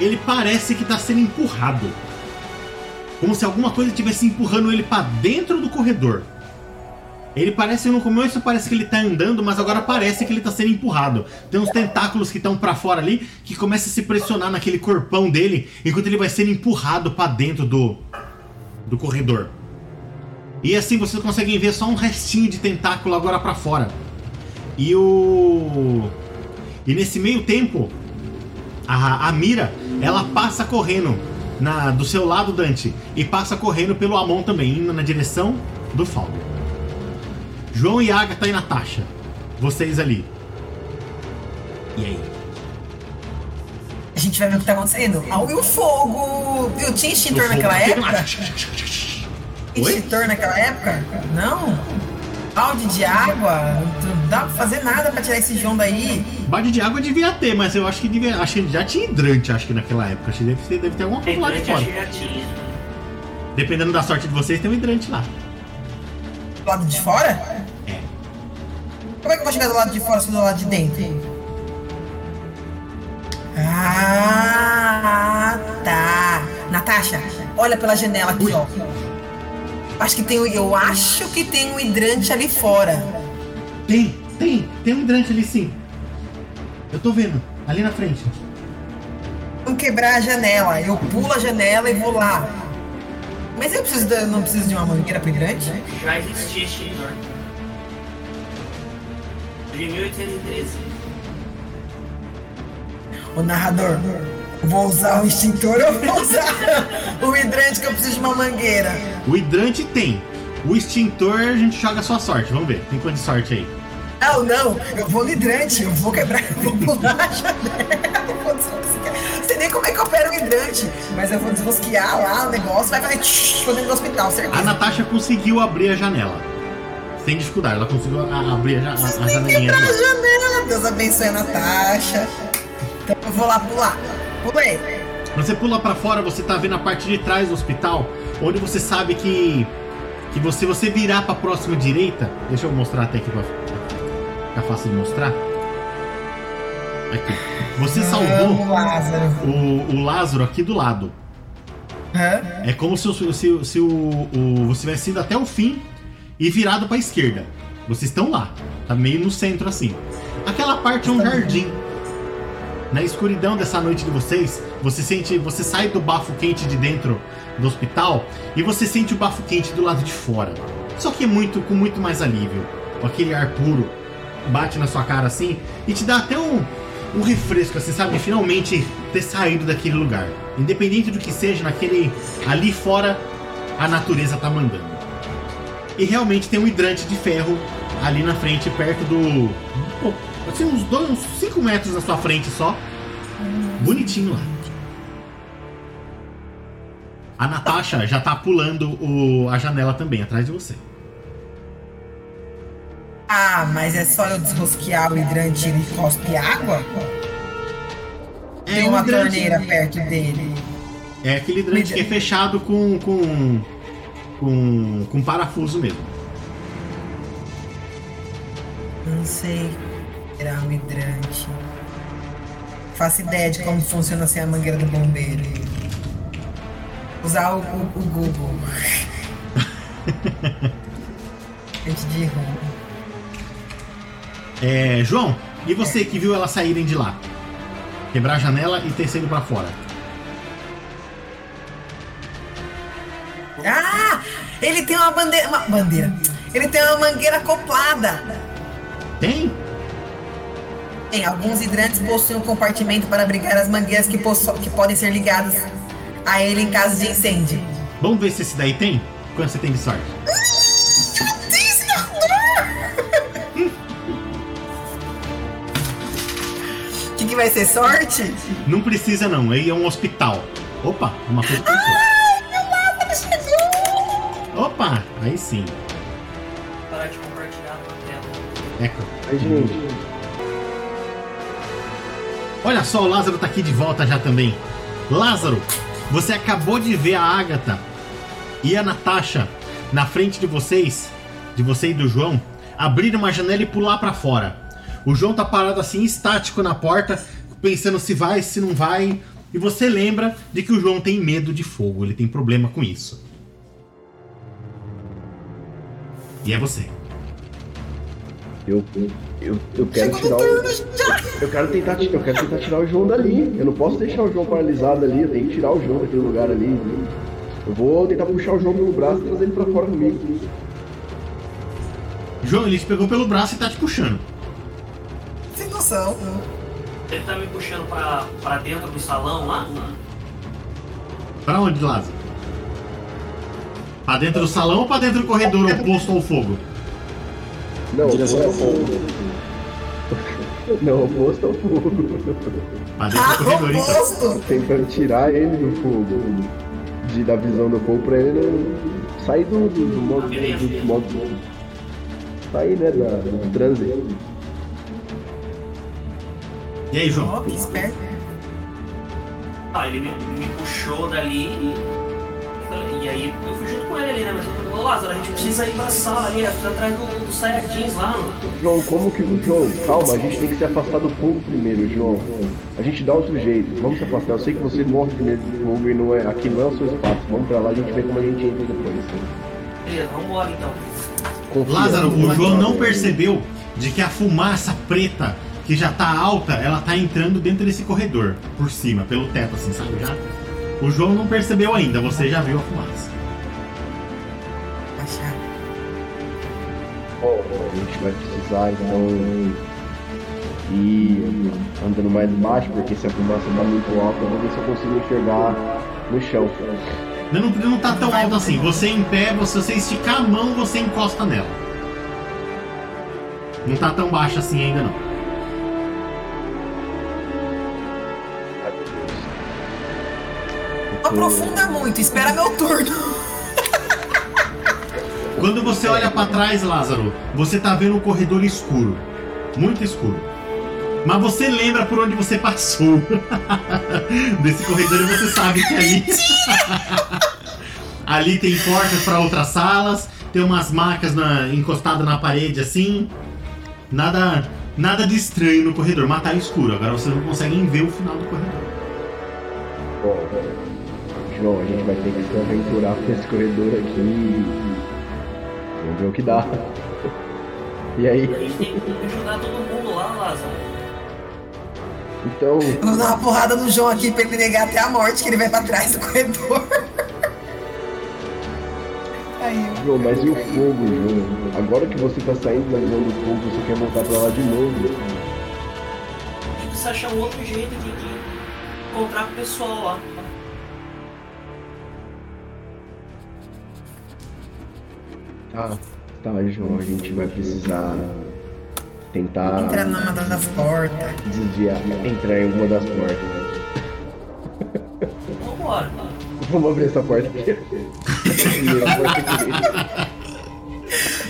ele parece que tá sendo empurrado. Como se alguma coisa estivesse empurrando ele pra dentro do corredor. Ele parece, no começo parece que ele tá andando, mas agora parece que ele tá sendo empurrado. Tem uns tentáculos que estão pra fora ali, que começam a se pressionar naquele corpão dele, enquanto ele vai sendo empurrado pra dentro do, do corredor. E assim vocês conseguem ver só um restinho de tentáculo agora pra fora. E o. E nesse meio tempo, a, a Mira, ela passa correndo na, do seu lado, Dante, e passa correndo pelo Amon também, indo na direção do Faldo. João e Agatha e Natasha. Vocês ali. E aí? A gente vai ver o que tá acontecendo. Ah, e o fogo! Viu? Tinha extintor naquela época? Extintor naquela época? Não? Balde de água? Não dá pra fazer nada pra tirar esse João daí. Balde de água devia ter, mas eu acho que devia. Acho que já tinha hidrante, acho que naquela época. Acho que deve, ter- deve ter alguma coisa lá de fora. Dependendo da sorte de vocês, tem um hidrante lá. Do lado de fora? É. Como é que eu vou chegar do lado de fora se eu do lado de dentro? Ah, tá. Natasha, olha pela janela aqui, ó. Acho que tem, eu acho que tem um hidrante ali fora. Tem, tem, tem um hidrante ali sim. Eu tô vendo, ali na frente. Vamos quebrar a janela. Eu pulo a janela e vou lá. Mas eu preciso da- não preciso de uma mangueira pro hidrante? Já existia extintor. De 1813. O narrador, vou usar o extintor ou vou usar o hidrante que eu preciso de uma mangueira? O hidrante tem. O extintor a gente joga a sua sorte. Vamos ver. Tem quanto de sorte aí? Não, não, eu vou no hidrante, eu vou quebrar, eu vou pular a janela, eu vou. Não sei nem como é que opera o hidrante, mas eu vou desrosquear lá o negócio, vai fazer tsh, dentro do hospital, A certeza. Natasha conseguiu abrir a janela. Sem dificuldade, ela conseguiu a- abrir a, a, a janelinha. na dela. janela. Deus abençoe a Natasha. Então eu vou lá pular. Pulei. Você pula pra fora, você tá vendo a parte de trás do hospital, onde você sabe que que você você virar pra próxima direita, deixa eu mostrar até aqui pra ficar fácil de mostrar. Aqui. Você Amo salvou Lázaro. o, o Lázaro aqui do lado. Hã? É como se, o- se, se o, o, você tivesse ido até o fim e virado pra esquerda. Vocês estão lá. Tá meio no centro assim. Aquela parte é um jardim. Na escuridão dessa noite de vocês, você sente. Você sai do bafo quente de dentro do hospital e você sente o bafo quente do lado de fora. Só que é muito com muito mais alívio. Aquele ar puro. Bate na sua cara assim e te dá até um, um refresco, assim, sabe? Finalmente ter saído daquele lugar. Independente do que seja, naquele. Ali fora, a natureza tá mandando. E realmente tem um hidrante de ferro ali na frente, perto do. Assim, uns 2, uns 5 metros na sua frente só. Bonitinho lá. A Natasha já tá pulando o- a janela também, atrás de você. Ah, mas é só eu desrosquear o hidrante e ele cospe água? Tem um uma hidrante- torneira perto dele. É aquele hidrante que é fechado com. com. com, com parafuso mesmo. Não sei. Era um hidrante. Faço ideia de como funciona sem a mangueira do bombeiro. Usar o, o- o Google. Gente de ruim. É, João, e você que viu elas saírem de lá? Quebrar a janela e ter saído pra fora. Ah! Ele tem uma bandeira. Uma bandeira. Ele tem uma mangueira acoplada. Tem? Tem alguns hidrantes possuem um compartimento para abrigar as mangueiras que, que podem ser ligadas a ele em caso de incêndio. Vamos ver se esse daí tem? Quanto você tem de sorte? O que, que vai ser sorte? Não precisa não, aí é um hospital. Opa, uma coisa pra você. Opa, aí sim. Parar de compartilhar a tela. Eco. Aí, gente. Olha só, o Lázaro tá aqui de volta já também. Lázaro, você acabou de ver a Agatha e a Natasha na frente de vocês, de você e do João, abrir uma janela e pular pra fora. O João tá parado assim, estático na porta, pensando se vai, se não vai. E você lembra de que o João tem medo de fogo, ele tem problema com isso. E é você. Eu, eu, eu quero tirar o. Eu quero tentar, eu quero tentar tirar o João dali. Eu não posso deixar o João paralisado ali. Eu tenho que tirar o João daquele lugar ali. Eu vou tentar puxar o João pelo braço e trazer ele pra fora comigo. João, ele te pegou pelo braço e tá te puxando. Sem noção. Ele tá me puxando pra, pra dentro do salão lá? Pra onde, Lázaro? Pra dentro do salão ou pra dentro do corredor oposto ao fogo? Não, Direção ao oposto ao fogo. Não, oposto ao fogo. Pra dentro Ah, do corredor, então. oposto! Tentando tirar ele do fogo. De, da visão do fogo pra ele não sair do, do, do modo. Do, do modo sair, né? Da, do trânsito. E aí, João? Ó, que esperto. Ah, ele me, me puxou dali e, e aí eu fui junto com ele ali, né? Mas eu falei, ô Lázaro, a gente precisa ir pra sala ali, atrás do, do Saiyajins lá, mano. João, como que. João, calma, a gente tem que se afastar do fogo primeiro, João. A gente dá outro jeito. Vamos se afastar. Eu sei que você morre primeiro do fogo e não é. Aqui não é o seu espaço. Vamos pra lá, a gente vê como a gente entra depois. Beleza, vambora então. Confia. Lázaro, o João não percebeu de que a fumaça preta, que já tá alta, ela tá entrando dentro desse corredor, por cima, pelo teto, assim, sabe? Já. O João não percebeu ainda, você já viu a fumaça. Ó, a gente vai precisar então ir andando mais baixo, porque se a fumaça tá muito alta, eu vou ver se eu consigo enxergar no chão. Não, não, não tá tão alto assim. Você em pé, você, você esticar a mão, você encosta nela. Não tá tão baixo assim ainda não. Aprofunda muito, espera meu turno. Quando você olha pra trás, Lázaro, você tá vendo um corredor escuro. Muito escuro. Mas você lembra por onde você passou. Desse corredor e você sabe que ali. ali tem portas pra outras salas, tem umas marcas na, encostadas na parede assim. Nada, nada de estranho no corredor, mas tá escuro. Agora vocês não conseguem ver o final do corredor. Bom, João, a gente vai ter que se aventurar por esse corredor aqui. Vamos ver o que dá. E aí? A gente tem que ajudar todo mundo lá, Lázaro. Então, Eu vou dar uma porrada no João aqui pra ele negar até a morte que ele vai pra trás do corredor. Aí, João, mas e o fogo, João? Agora que você tá saindo da visão do fogo, você quer voltar pra lá de novo. A gente precisa achar um outro jeito de, de encontrar com o pessoal lá. Tá, tá, João, a gente vai precisar tentar entra numa das portas. desviar, entrar em uma das portas. Vambora. Vamos abrir essa porta aqui. Primeira porta aqui.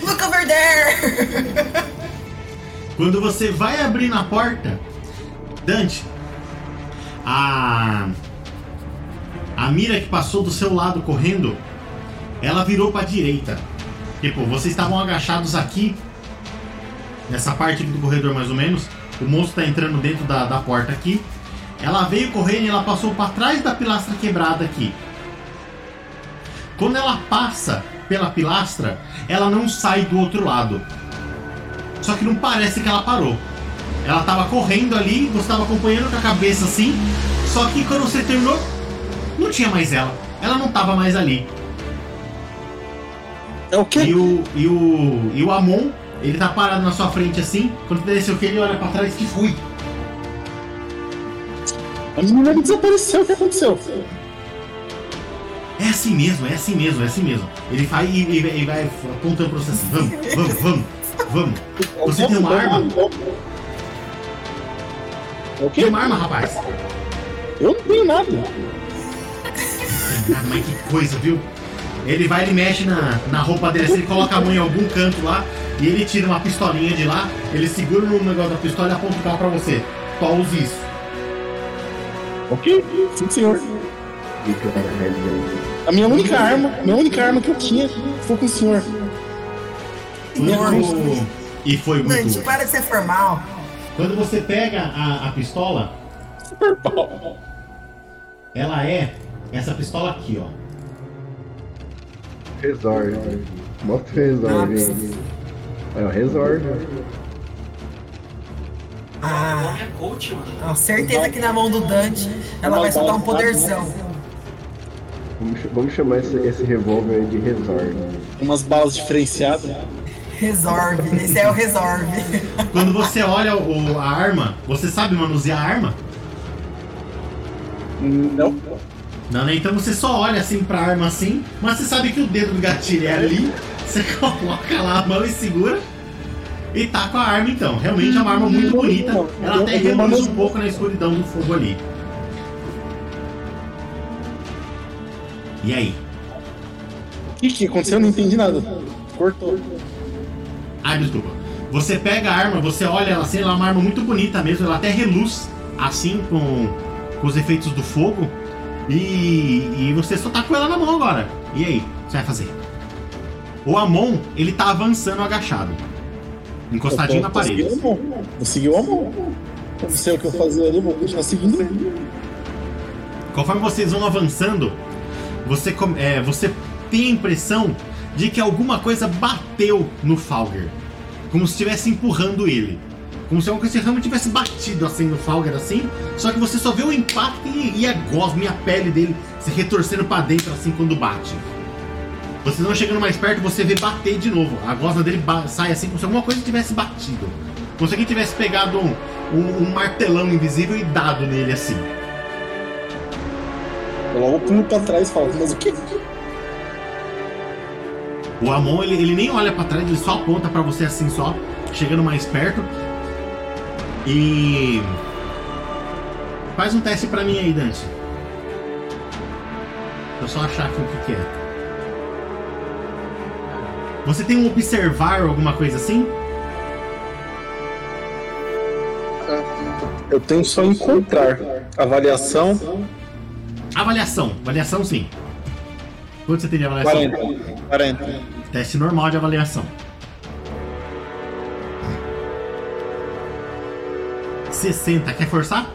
Look over there! Quando você vai abrir na porta, Dante, a a mira que passou do seu lado correndo, ela virou para direita. Tipo, vocês estavam agachados aqui nessa parte do corredor mais ou menos. O monstro tá entrando dentro da, da porta aqui. Ela veio correndo e ela passou para trás da pilastra quebrada aqui. Quando ela passa pela pilastra, ela não sai do outro lado. Só que não parece que ela parou. Ela tava correndo ali, você tava acompanhando com a cabeça assim. Só que quando você terminou, não tinha mais ela. Ela não tava mais ali. É o E quê? o, e o, e o Amon, ele tá parado na sua frente assim. Quando desceu que ele olha pra trás que fui. A menina desapareceu, o que aconteceu? É assim mesmo, é assim mesmo, é assim mesmo. Ele vai e vai- ele vai apontando pra você assim, vamos, vamos, vamos, vamos. Você tem uma arma? O quê? Tem uma arma, rapaz? Eu não tenho nada. Ah, mas que coisa, viu? Ele vai, ele mexe na, na roupa dele, assim, ele coloca a mão em algum canto lá e ele tira uma pistolinha de lá, ele segura no negócio da pistola e aponta o carro pra você. Só use isso. Ok? Sim, senhor. A minha única arma, minha única arma que eu tinha foi com o senhor. Quando- E foi muito. para de ser formal. Quando você pega a, a pistola, Super bom. ela é essa pistola aqui, ó. Resort. Mostra o resort aí. Olha, o resort. Ah, é certeza que na mão do Dante ela vai soltar um poderzão. Vamos, ch- vamos chamar esse, esse revólver aí de resort. Umas balas diferenciadas. Resolve, esse é o resolve. Quando você olha o- a arma, você sabe manusear a arma? Não. Não, né? Então você só olha assim pra arma assim, mas você sabe que o dedo do gatilho é ali, você coloca lá a mão e segura. E tá com a arma então. Realmente é uma arma muito bonita. Ela até reluz um pouco na escuridão do fogo ali. E aí? O que, que aconteceu? Eu não entendi nada. Cortou. Ah, desculpa. Você pega a arma, você olha ela assim, ela é uma arma muito bonita mesmo, ela até reluz assim com, com os efeitos do fogo. E, e você só tá com ela na mão agora. E aí? O você vai fazer? O Amon, ele tá avançando agachado. Encostadinho na Eu tô- tô parede. seguindo a mão. Vou seguir a mão. Eu não sei o que eu fazer ali, vou continuar seguindo ele. Conforme vocês vão avançando, você, é, você tem a impressão de que alguma coisa bateu no Falger. Como se estivesse empurrando ele. Como se alguma coisa realmente tivesse batido assim no Falger assim. Só que você só vê o impacto e, e a gosma e a pele dele se retorcendo pra dentro assim quando bate. Vocês vão chegando mais perto, você vê bater de novo. A gosma dele sai assim como se alguma coisa tivesse batido. Como se alguém tivesse pegado um, um- um martelão invisível e dado nele assim. Eu logo pulo pra trás e falo, mas o que? O Amon, ele, ele nem olha pra trás, ele só aponta pra você assim só, chegando mais perto. E. Faz um teste pra mim aí, Dante. Deixa eu só achar aqui o que, que é. Você tem um observar ou alguma coisa assim? Eu tenho só encontrar. Avaliação Avaliação. Avaliação sim. Quanto você tem de avaliação? 40. 40. Teste normal de avaliação. 60. Quer forçar?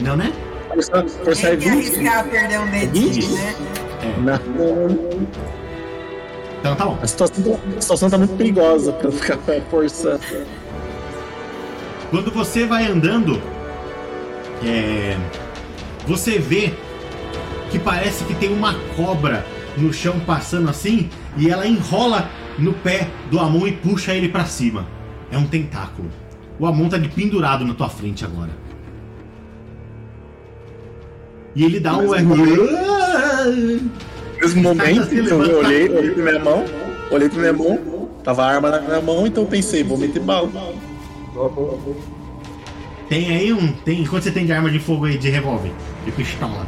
Não, né? Forçar, forçar é Quem 20. arriscar perder um dedinho, né? Não. Então tá bom. A situação, a situação tá muito perigosa pra ficar forçando. Quando você vai andando, é, você vê que parece que tem uma cobra no chão passando assim e ela enrola no pé do Amon e puxa ele pra cima. É um tentáculo. O Amon tá de pendurado na tua frente agora. E ele dá um. No mesmo momento, então, eu olhei, olhei pra minha mão, olhei pra minha mão, tava a arma na minha mão, então eu pensei, vou meter bala. Tem aí um. Tem, quanto você tem de arma de fogo aí, de revólver? De pistola?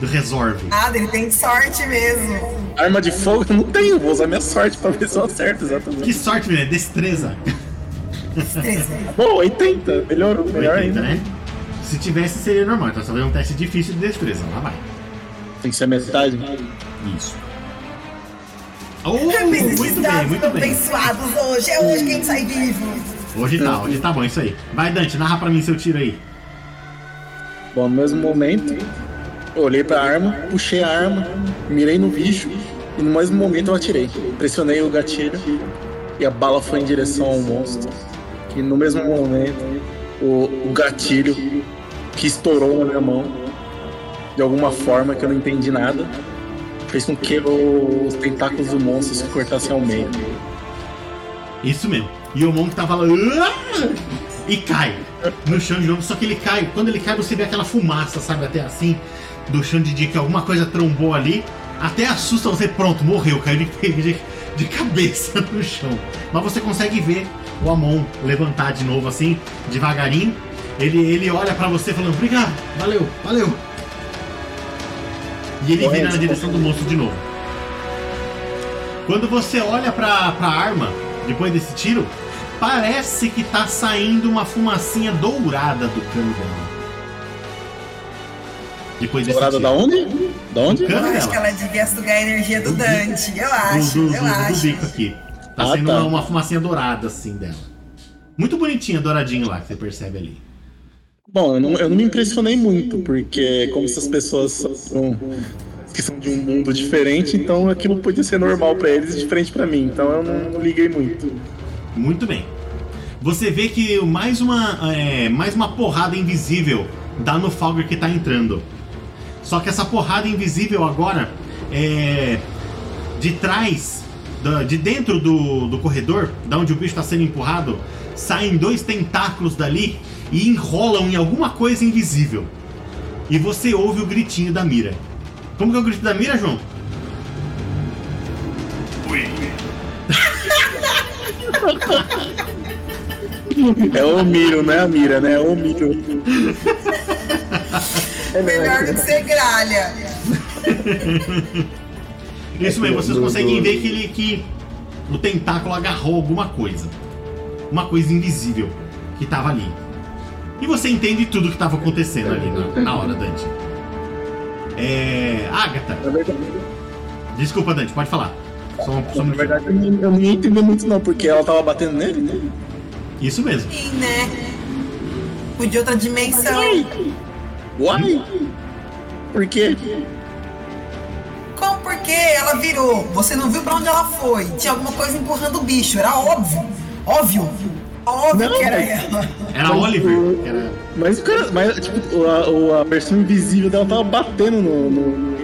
Do resolve? Nada, ele tem sorte mesmo. Arma de fogo eu não tenho, vou usar minha sorte pra ver se eu acerto, exatamente. Que sorte, menino. Destreza. Destreza. Bom, 80, melhorou, melhor 80, ainda. né? Se tivesse, seria normal. Então, só fazer um teste difícil de destreza. Lá vai. Tem que ser a metade. Isso. Oh, muito bem, muito bem. abençoados hoje. É hoje que a gente sai vivo. Hoje tá, hoje tá bom isso aí. Vai, Dante, narra pra mim seu tiro aí. Bom, no mesmo momento, olhei pra arma, puxei a arma, mirei no bicho e no mesmo momento eu atirei. Pressionei o gatilho e a bala foi em direção ao monstro. E no mesmo momento, o, o gatilho que estourou na minha mão, de alguma forma que eu não entendi nada, fez com que os tentáculos do monstro se cortassem ao meio. Isso mesmo. E o Monk tava lá. "Ah!" E cai no chão de novo. Só que ele cai. Quando ele cai, você vê aquela fumaça, sabe? Até assim, do chão de dia que alguma coisa trombou ali. Até assusta você. Pronto, morreu. Caiu de, de, de cabeça no chão. Mas você consegue ver o Amon levantar de novo assim, devagarinho. Ele, ele olha pra você falando: Obrigado, valeu, valeu. E ele vira na direção do monstro de novo. Quando você olha pra, pra arma, depois desse tiro, parece que tá saindo uma fumacinha dourada do cano dela. Depois tiro. da onde? Da onde? Eu acho dela. que ela devia sugar a energia do Do Dante. Eu acho, do, do- eu do acho. bico aqui. Tá Ah, saindo tá. Uma, uma fumacinha dourada assim dela. Muito bonitinha, douradinho lá, que você percebe ali. Bom, eu não, eu não me impressionei muito, porque como essas pessoas são, que são de um mundo diferente, então aquilo podia ser normal pra eles e diferente pra mim, então eu não, não liguei muito. Muito bem. Você vê que mais uma, é, mais uma porrada invisível dá no Falger que tá entrando. Só que essa porrada invisível agora é de trás, de dentro do, do corredor, da onde o bicho está sendo empurrado, saem dois tentáculos dali e enrolam em alguma coisa invisível. E você ouve o gritinho da Mira. Como que é o grito da Mira, João? É o Miro, não é a Mira, né? É o Miro. Melhor do que ser gralha. Isso mesmo, vocês conseguem ver que ele que o tentáculo agarrou alguma coisa. Uma coisa invisível que tava ali. E você entende tudo que estava acontecendo ali na, na hora, Dante. É. Agatha. Desculpa, Dante, pode falar. Só, só na verdade eu não- eu não ia entender muito não, porque ela tava batendo nele, né? Isso mesmo. Sim, né? Fui de outra dimensão. Uai! Por quê? Como por quê? Ela virou. Você não viu pra onde ela foi. Tinha alguma coisa empurrando o bicho. Era óbvio. Óbvio. Óbvio Não, que era ela. Era Mas Oliver. o- era- Mas o cara, mas tipo, a, o- a versão invisível dela tava batendo no. no, no.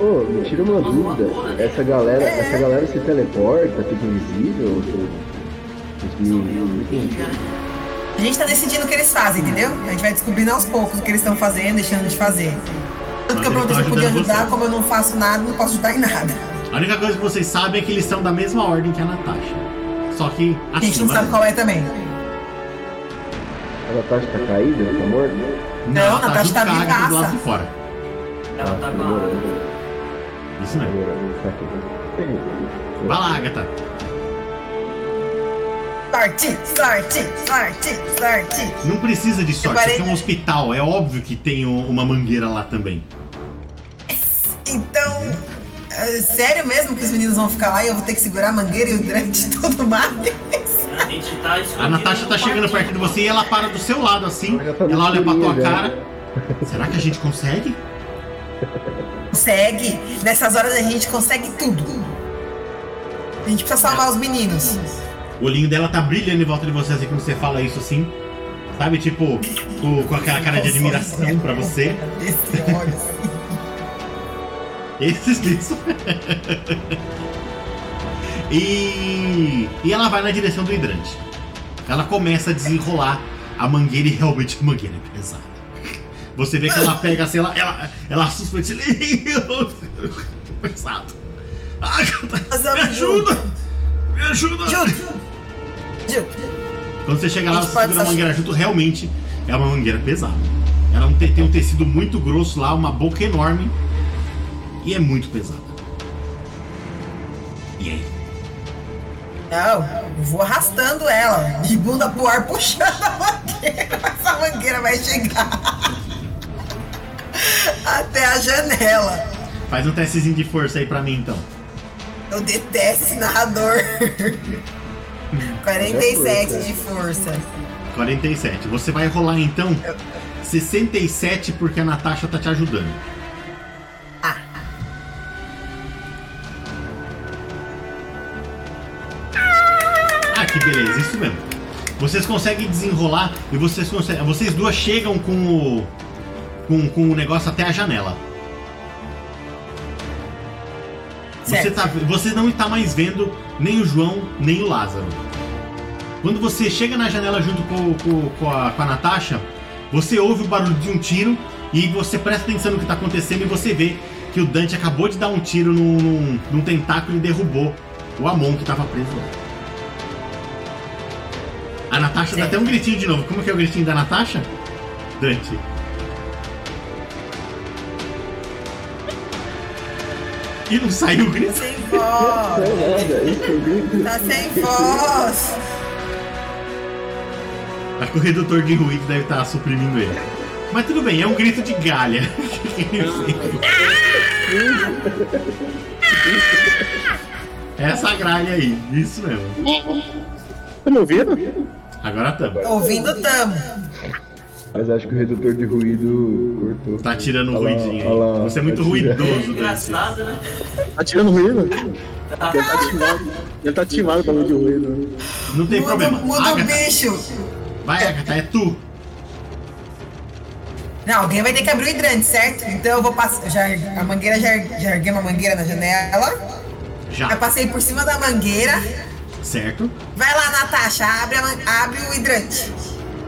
Ô, me tira uma dúvida. Essa galera, essa galera se teleporta, fica invisível? ou se- A gente tá decidindo o que eles fazem, entendeu? A gente vai descobrindo aos poucos o que eles estão fazendo, deixando de fazer. Tanto que eu perguntei se eu podia ajudar, você. como eu não faço nada, não posso ajudar em nada. A única coisa que vocês sabem é que eles são da mesma ordem que a Natasha. Só que A gente não sabe qual é também. A Natasha tá caída? Tá morta? Não, a Natasha tá junto com a Agatha do lado de fora. Ela tá a. demorou. Isso mesmo. Tá. Vai lá, Agatha. Sorte, sorte, sorte, sorte. Não precisa de sorte, aqui é um hospital. É óbvio que tem um- uma mangueira lá também. Então, é sério mesmo que os meninos vão ficar lá e eu vou ter que segurar a mangueira e o durante todo o mar? A gente tá A Natasha tá chegando quartinho. perto de você e ela para do seu lado assim. Ela olha pra tua cara. Será que a gente consegue? Consegue. Nessas horas a gente consegue tudo. A gente precisa salvar os meninos. O olhinho dela tá brilhando em volta de você assim quando você fala isso assim. Sabe, tipo, com, com aquela cara de admiração pra você. Esse olho assim. Esses e, e ela vai na direção do hidrante. Ela começa a desenrolar a mangueira e realmente a mangueira é pesada. Você vê que ela pega assim, ela, ela, ela assusta e diz, pesado. Ai, Nós me vamos ajuda! Me ajuda! Quando você chega lá, você segura a mangueira junto, realmente é uma mangueira pesada. Ela tem, tem um tecido muito grosso lá, uma boca enorme e é muito pesada. E aí? Não, eu vou arrastando ela. De bunda pro ar, puxando a mangueira. Essa mangueira vai chegar. Até a janela. Faz um testezinho de força aí pra mim então. Eu detesto esse narrador. 47 de força. 47. Você vai rolar então 67 porque a Natasha tá te ajudando. Ah. Ah, que beleza, isso mesmo. Vocês conseguem desenrolar e vocês conseguem. Vocês duas chegam com o. Com, com o negócio até a janela. Você, Certo. tá, você não está mais vendo nem o João, nem o Lázaro. Quando você chega na janela junto com, com- com a, com a Natasha, você ouve o barulho de um tiro e você presta atenção no que está acontecendo e você vê que o Dante acabou de dar um tiro num, num- num tentáculo e derrubou o Amon que estava preso lá. A Natasha dá até um gritinho de novo. Como que é o gritinho da Natasha? Dante. E não saiu o grito? Sem voz. É. Tá sem voz. Acho que o redutor de ruído deve estar suprimindo ele. Mas tudo bem, é um grito de galha. Essa gralha aí, isso mesmo. Tá me ouvindo? Agora estamos. Ouvindo tamo. Mas acho que o redutor de ruído cortou. Tá tirando um Olha lá, ruidinho lá, aí. Você é muito tá ruidoso. Engraçado, né? Tá tirando ruído? Ele tá ativado. Ele tá ativado pra de ruído. Não tem Muda, problema. muda o bicho. vai, Agatha, é tu. Não, alguém vai ter que abrir o hidrante, certo? Então eu vou passar. Já, a mangueira, já, já erguei uma mangueira na janela. Já, Aí passei por cima da mangueira. certo? Vai lá, Natasha, abre, a abre o hidrante.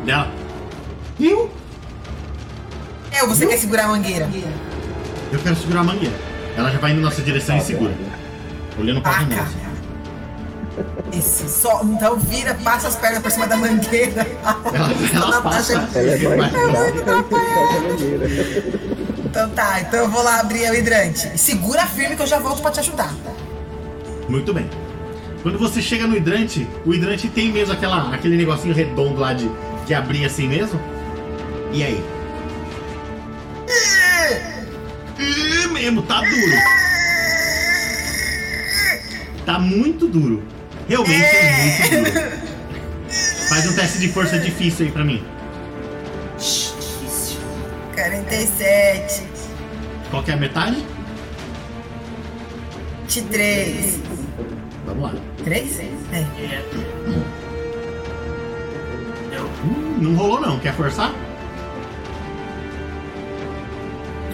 Dela. Viu? Eu, você quer segurar a mangueira? Eu quero segurar a mangueira. Ela já vai indo na nossa direção e segura. Olhando pra Ah, mim. cara. Esse só. Então vira, passa as pernas por cima da mangueira. Ela, ela passa. Ela é. Então tá, então eu vou lá abrir o hidrante. Segura firme que eu já volto pra te ajudar. Muito bem. Quando você chega no hidrante, o hidrante tem mesmo aquela, aquele negocinho redondo lá de, de abrir assim mesmo. E aí? É mesmo, tá duro. Tá muito duro. Realmente é muito duro. Faz um teste de força difícil aí pra mim. Difícil. 47, Qual que é a metade? 23. Vamos lá. 3? É. É. Hum, não rolou não. Quer forçar?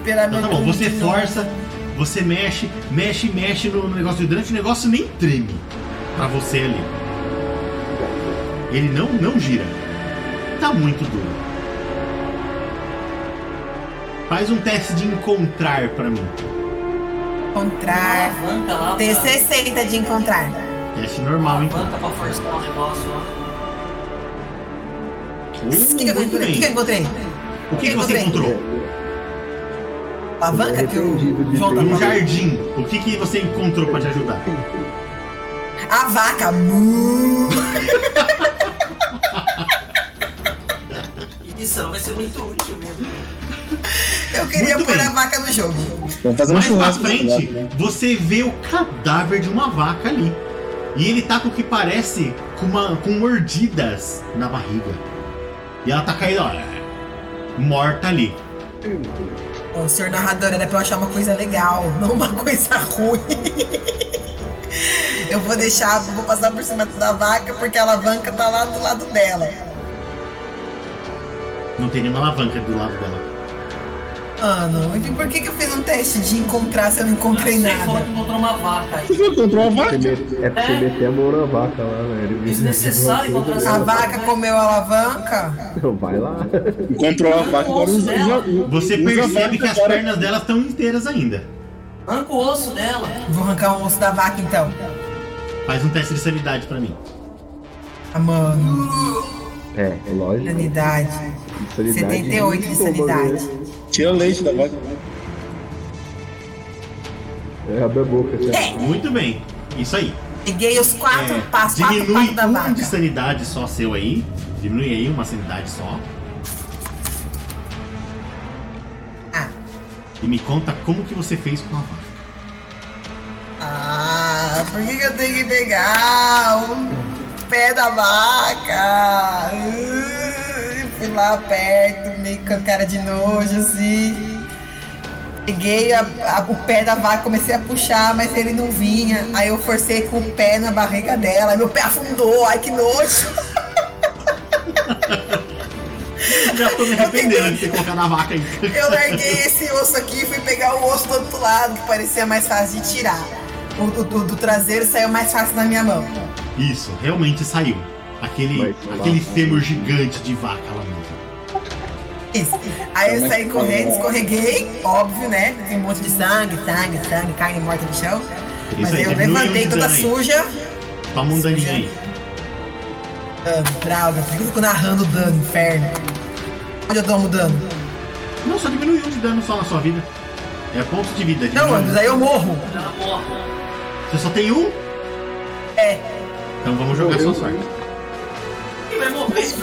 Esperar meu Então tá bom, você novo. força, você mexe, mexe, mexe no, no negócio do hidrante, o negócio nem treme pra você ali. Ele não, não gira. Tá muito duro. Faz um teste de encontrar pra mim. Encontrar. Alavanca lá Tem pra... 60 de encontrar. Teste normal, então. Alavanca pra forçar o negócio, ó. O que, que, eu Uh, encontrei? O que, que eu encontrei? O que, que você encontrou? Alavanca que o João tá falando. jardim, o que, que você encontrou pra te ajudar? A vaca. mu. Vai ser muito útil mesmo. Eu queria Muito pôr bem. a vaca no jogo. Vamos fazer um Mais pra churrasco. frente, lá. você vê o cadáver de uma vaca ali. E ele tá com o que parece com, uma, com mordidas na barriga. E ela tá caída, ó, morta ali. Ô, senhor narrador, era pra eu achar uma coisa legal, não uma coisa ruim. Eu vou deixar, vou passar por cima da vaca porque a alavanca tá lá do lado dela. Não tem nenhuma alavanca do lado dela. Ah, não. E por que, que eu fiz um teste de encontrar se eu não encontrei Você falou nada? que encontrou uma vaca aí. Você encontrou uma vaca? É pra você meter a mão na vaca lá, velho. Desnecessário encontrar essa A vaca comeu a alavanca? Não, vai lá. Encontrou a vaca, agora usa, Você percebe vaca que as pernas dela estão inteiras ainda. Arranca o osso dela. Vou arrancar o osso da vaca então. Faz um teste de sanidade pra mim. Ah, mano. É, é lógico. Sanidade. Sanidade. 78 de sanidade. Tira leite da vaca. É, abre a boca. É, Muito bem. Isso aí. peguei os quatro É, passos, quatro diminui passos da um vaca. de sanidade só seu aí. Diminui aí uma sanidade só. Ah. E me conta como que você fez com a vaca. Ah, por que, que eu tenho que pegar o pé da vaca? Uh, fui lá perto, meio com a cara de nojo, assim. Peguei a- a- o pé da vaca, comecei a puxar, mas ele não vinha. Aí eu forcei com o pé na barriga dela, meu pé afundou, ai que nojo. Já tô me arrependendo de ter colocado a vaca aí. Eu larguei esse osso aqui e fui pegar o osso do outro lado, que parecia mais fácil de tirar. O do, do- do traseiro saiu mais fácil na minha mão. Isso, realmente saiu. Aquele, aquele fêmur gigante de vaca lá. Aí eu saí correndo, escorreguei, óbvio, né? Tem um monte de sangue, sangue, sangue, carne morta no chão. Mas aí, eu levantei um toda suja. Toma um daninho aí. Ah, droga, por que eu fico narrando o dano, inferno? Onde eu tomo dano? Não, só diminui um de dano só na sua vida. É ponto de vida. Não, mas aí eu morro. Você só tem um? É. Então vamos jogar sua sorte. Vai morrer?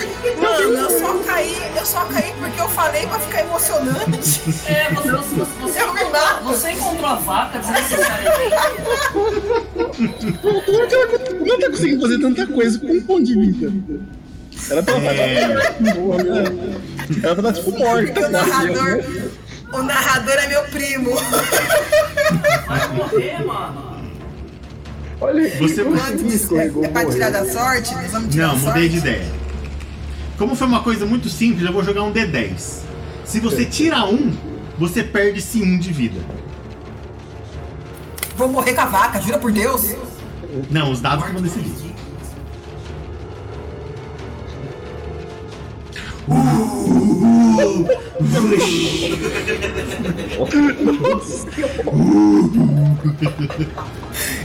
Mano, eu só caí, eu só caí porque eu falei pra ficar emocionante. É, você, você, você, você, Eu você encontrou a vaca desnecessariamente. Ela não tá conseguindo fazer tanta coisa com um ponto de vida? Ela É, Porra, né? Era pra dar tipo morta. O narrador. O narrador é meu primo. Vai morrer, mano. Olha aqui, Você- como Quanto que de- escorregou, é pra tirar da sorte? Nós vamos tirar não, mudei de ideia. Como foi uma coisa muito simples, eu vou jogar um D10. Se você tira um, você perde esse um de vida. Vou morrer com a vaca, jura por Deus. Não, os dados que vão decidir.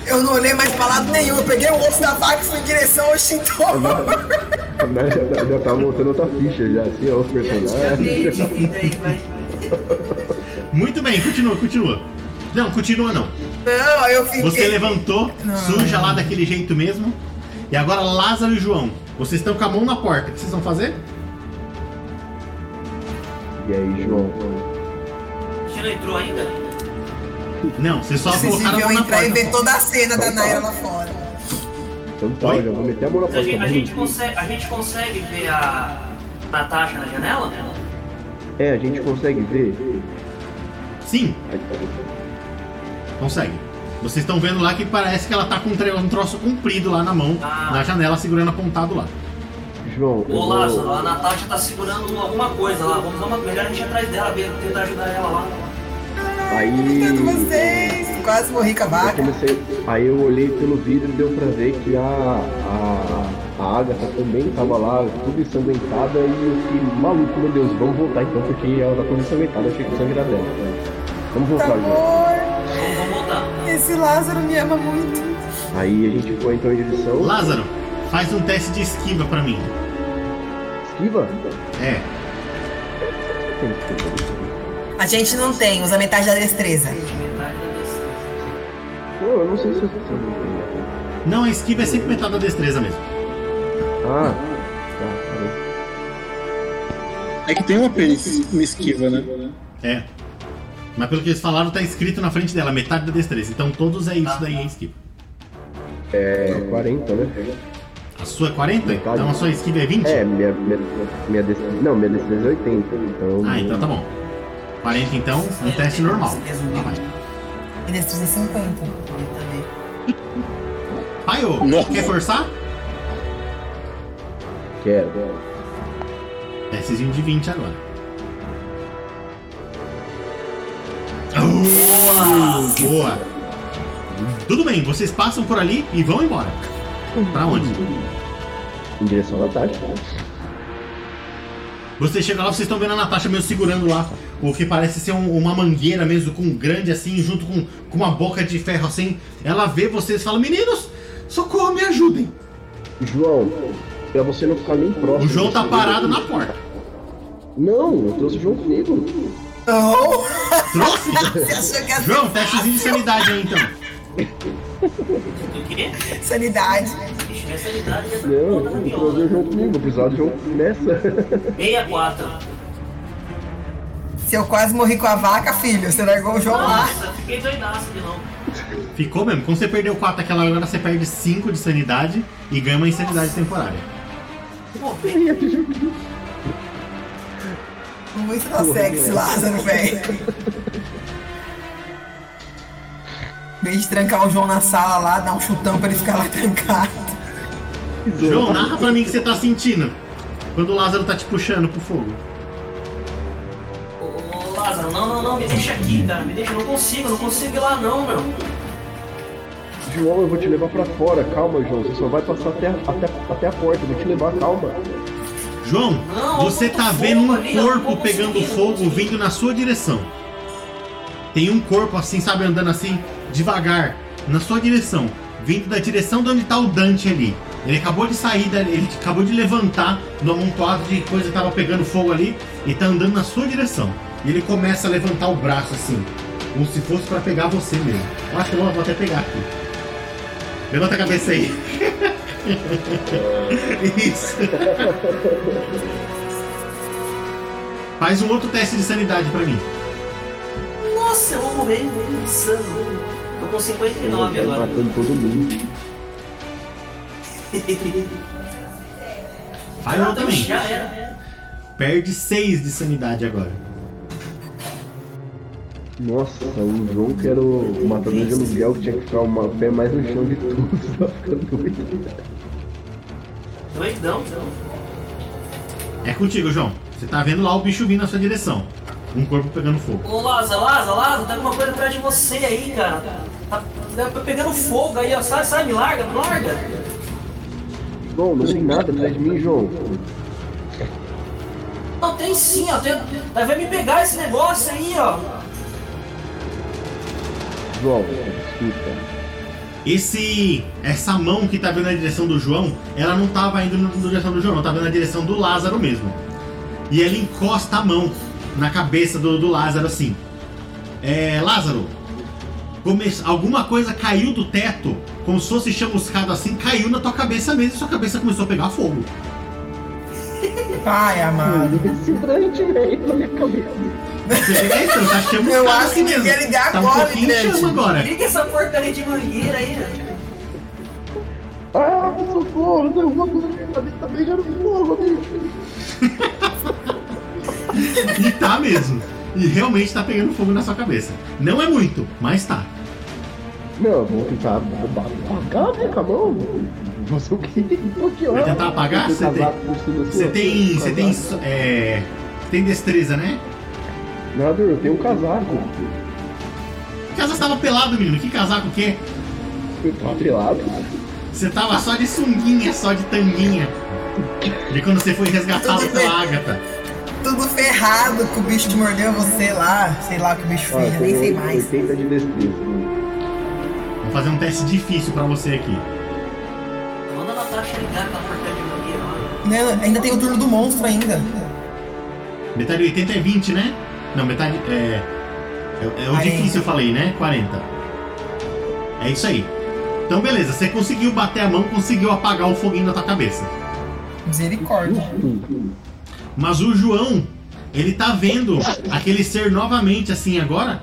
Eu não olhei mais pra lado nenhum. Eu peguei o osso da vaca e fui em direção ao extintor. Já, já tá montando outra ficha já, assim, ó, os personagens. Muito bem, continua, continua. Não, continua não. Não, aí eu fiquei. Você levantou, suja lá daquele jeito mesmo. E agora Lázaro e João, vocês estão com a mão na porta. O que vocês vão fazer? E aí, João? Você não entrou ainda? Não, vocês só Vocês colocaram a mão na entrar e porta. ver toda a cena da Naira lá fora. Então tá, Oi? já vou meter a mão na A porta. gente, a, gente consegue, a gente consegue ver a Natasha na janela? É, a gente consegue ver. Sim, tá. consegue. Vocês estão vendo lá que parece que ela tá com um um troço comprido lá na mão, Ah. na janela, segurando apontado lá. João, eu Ô Lázaro, vou... a Natasha tá segurando alguma coisa lá. Vamos dar uma melhor a gente atrás dela, ver, tentar ajudar ela lá. Aí... Vocês. Quase morri com a Eu vaca. comecei, aí eu olhei pelo vidro e deu pra ver que a, a, a Agatha também tava lá, tudo ensanguentada, e eu fiquei maluco, meu Deus, vamos voltar então, porque ela tá toda ensanguentada, eu achei que o sangue era dela. Vamos voltar, João. Amor, Vamos, vamos voltar. esse Lázaro me ama muito. Aí a gente foi então em direção. Lázaro, faz um teste de esquiva pra mim. Esquiva? É, A gente não tem, usa metade da destreza. Metade da destreza. Não, eu não sei se eu. Não, a esquiva é sempre metade da destreza mesmo. Ah, tá, peraí. É que tem uma uma esquiva, né? É. Mas pelo que eles falaram, tá escrito na frente dela, metade da destreza. Então todos é isso daí, é esquiva. É 40, né? A sua é 40? Metade. Então a sua esquiva é 20? É, minha, minha, minha destreza. Não, minha destreza é 80. Então. Ah, então tá bom. 40 então, um teste normal. Lá vai. E destreza é 50. Eu também. Paio, Nossa. quer forçar? Quero. Testezinho de 20 agora. Uh, boa! Tudo bem, vocês passam por ali e vão embora. Pra onde? Em direção à Natasha. Você chega lá, vocês estão vendo a Natasha meio segurando lá o que parece ser um- uma mangueira mesmo, com um grande assim, junto com, com uma boca de ferro assim. Ela vê vocês e fala: Meninos, socorro, me ajudem. João, pra você não ficar nem próximo. O João tá parado na porta. Não, eu trouxe o João comigo. Não! Trouxe? João, testezinho de sanidade aí então. Sanidade? Ixi, minha sanidade já tá Não, toda na eu trouxe viola. o João comigo. Eu precisava do João nessa. 64. Se eu quase morri com a vaca, filho, você largou o João lá. Nossa, fiquei doidaço de novo. Ficou mesmo. Quando você perdeu 4 aquela hora, você perde 5 de sanidade e ganha uma insanidade temporária. Pô, Muito da sexy, Lázaro, velho. Vez de trancar o João na sala lá, dar um chutão pra ele ficar lá trancado. João, narra pra mim o que você tá sentindo. Quando o Lázaro tá te puxando pro fogo. Ô, Lázaro, não, não, não, me deixa aqui, cara. Me deixa, eu não consigo, eu não consigo ir lá não, meu. João, eu vou te levar pra fora. Calma, João. Você só vai passar até, até, até a porta. Eu vou te levar, calma. João, Não, você tá vendo um ali, corpo pegando fogo vindo na sua direção. Tem um corpo assim, sabe, andando assim, devagar, na sua direção. Vindo da direção de onde tá o Dante ali. Ele acabou de sair, ele acabou de levantar do amontoado de coisa que tava pegando fogo ali e tá andando na sua direção. E ele começa a levantar o braço assim, como se fosse pra pegar você mesmo. Acho que eu vou até pegar aqui. Levanta a cabeça aí. Isso. Faz um outro teste de sanidade pra mim. Nossa, eu vou morrer insano. Tô com 59 Eu tô agora. matando todo mundo. Falhou também. Já era. Perde 6 de sanidade agora. Nossa, o João que era o matador de aluguel que tinha que ficar uma pé mais no chão de tudo. Tá ficando doido. Doidão. É contigo, João. Você tá vendo lá o bicho vindo na sua direção. Um corpo pegando fogo. Ô, Lázaro, Lázaro, Lázaro, tem alguma coisa atrás de você aí, cara. Tá, tá pegando fogo aí, ó. Sai, sai, me larga, me larga. João, não tem nada atrás de mim, João. Não, tem sim, ó. Tem, vai me pegar esse negócio aí, ó. João, escuta. Esse. Essa mão que tá vindo na direção do João, ela não tava indo na direção do João, não, tava indo na direção do Lázaro mesmo. E ele encosta a mão na cabeça do, do Lázaro assim. É. Lázaro, come- alguma coisa caiu do teto, como se fosse chamuscado assim, caiu na tua cabeça mesmo e sua cabeça começou a pegar fogo. Ai, amado. Esse hidrante, velho, na minha cabeça. Você vê isso? Tá chamuscado Eu acho assim que mesmo. devia ligar tá um agora, pouquinho de chama agora. Liga essa porcaria de mangueira aí, né? Ah, socorro, não, uma coisa que tá tá pegando fogo, bicho. E tá mesmo. E realmente tá pegando fogo na sua cabeça. Não é muito, mas tá. Não, eu vou tentar apagar, né, com a mão. Você o quê? O que Vai tentar apagar? Você tem- Você tem. Você tem. É. Tem destreza, né? Nada, eu tenho um casaco. Que casa tava pelado, menino. Que casaco o quê? Eu tô atrelado. Você tava só de sunguinha, só de tanguinha. De quando você foi resgatado pela Agatha. Tudo ferrado que o bicho mordeu você lá. Sei lá o que o bicho Ah, fez, eu nem sei mais. 80 de destreza. Vou fazer um teste difícil pra você aqui. Manda a Natasha ligar aquela porcaria de mangueira lá. Né, Ainda tem o turno do monstro ainda. Metade 80 é 20, né? Não, metade. É. É, é o 40. difícil, eu falei, né? 40. É isso aí. Então, beleza. Você conseguiu bater a mão, conseguiu apagar o foguinho na tua cabeça. Misericórdia. Mas o João, ele tá vendo aquele ser novamente assim agora.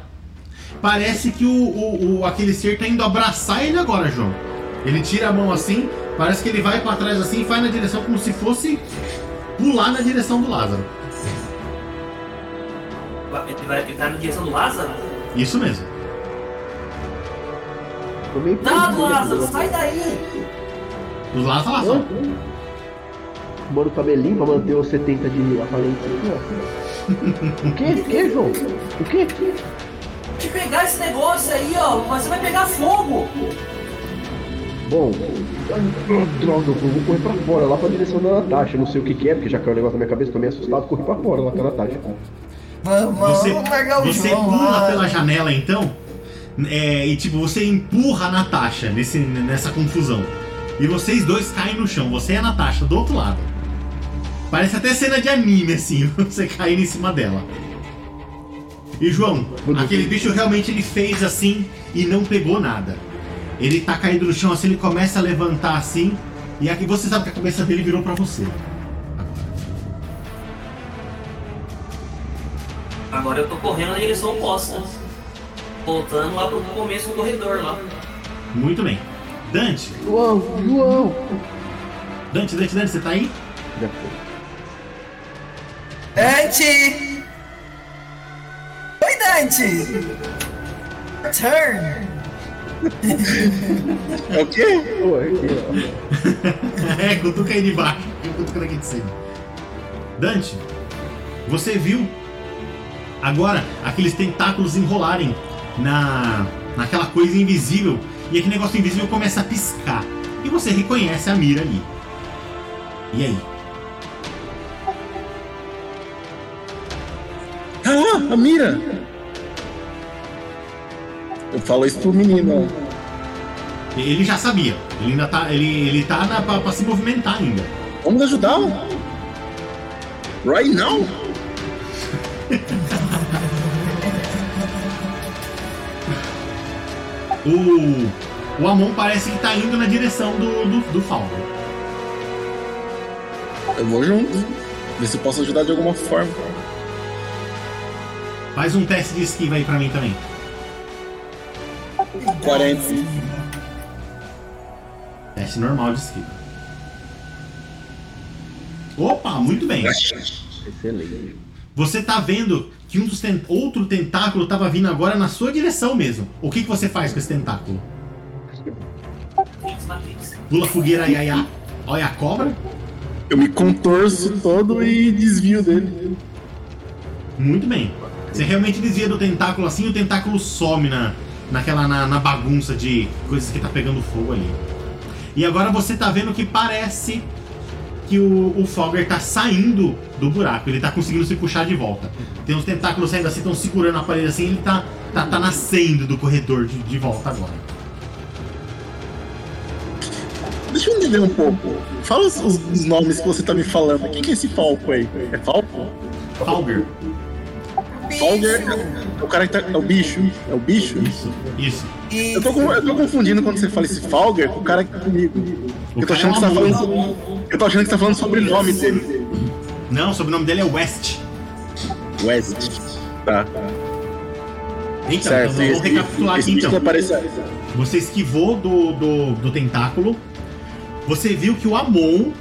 Parece que o, o, o- aquele ser tá indo abraçar ele agora, João. Ele tira a mão assim, parece que ele vai pra trás assim e vai na direção como se fosse pular na direção do Lázaro. Ele, vai, tá na direção do Lázaro? Isso mesmo. Tô meio Cuidado, perdido, Lázaro, né? sai daí! O Lázaro lá só. Mano, cabelinho pra manter os 70 de aparência aqui, ó. O quê? O quê, João? O quê? De pegar esse negócio aí, ó, mas você vai pegar fogo! Bom, droga, eu vou correr pra fora, lá pra direção da Natasha. Não sei o que, que é, porque já caiu o negócio na minha cabeça, tô meio assustado, corri pra fora lá com a Natasha. Vamos, Você, vamos largar o você João pula lá. pela janela então. é, e tipo, você empurra a Natasha nesse, nessa confusão. E vocês dois caem no chão, você e a Natasha, do outro lado. Parece até cena de anime, assim, você caindo em cima dela. E João, aquele bicho realmente ele fez assim e não pegou nada. Ele tá caído no chão assim, ele começa a levantar assim, e aqui você sabe que a cabeça dele virou pra você. Agora eu tô correndo na direção oposta. Voltando lá pro começo do corredor lá. Muito bem. Dante, João, João! Dante, Dante, Dante, você tá aí? Já foi. Dante! Oi, Dante! Turn! É o quê? Pô, aqui, ó. é, cutuca aí de baixo, eu cutucando aqui de cima. Dante, você viu agora aqueles tentáculos enrolarem na naquela coisa invisível e aquele negócio invisível começa a piscar. E você reconhece a mira ali. E aí? Ah, a mira! Eu falo isso pro menino. Ele já sabia. Ele ainda tá. Ele, ele tá na, pra, pra se movimentar ainda. Vamos ajudar? Right now? O. O Amon parece que tá indo na direção do, do, do Falco. Eu vou junto. Ver se eu posso ajudar de alguma forma. Faz um teste de esquiva aí pra mim também. 40. Teste normal de esquiva. Opa, muito bem. Excelente. Você tá vendo que um dos ten- outro tentáculo tava vindo agora na sua direção mesmo. O que, que você faz com esse tentáculo? Pula fogueira iaiá. Olha a cobra. Eu me contorço todo e desvio dele. Muito bem. Você realmente desvia do tentáculo assim e o tentáculo some na, naquela na, na bagunça de coisas que tá pegando fogo ali. E agora você tá vendo que parece que o, o Fogger tá saindo do buraco. Ele tá conseguindo se puxar de volta. Tem uns tentáculos saindo assim, estão segurando a parede assim, ele tá, tá, tá nascendo do corredor de, de volta agora. Deixa eu entender um pouco. Fala os, os- nomes que você tá me falando. Quem que é esse Falco aí? É Falco? Fogger. Falger é o cara que tá. É o bicho. É o bicho? Isso, isso. Eu tô, eu tô confundindo quando você fala esse Falger com o cara que tá comigo. O Eu tô cara achando que você é tá falando. sobre- Eu tô achando que você tá falando sobre o nome dele. Não, o sobrenome dele é West. West. Tá. Então, certo. então vamos esse- recapitular esse aqui bicho então. Você esquivou do, do, do tentáculo. Você viu que o Amon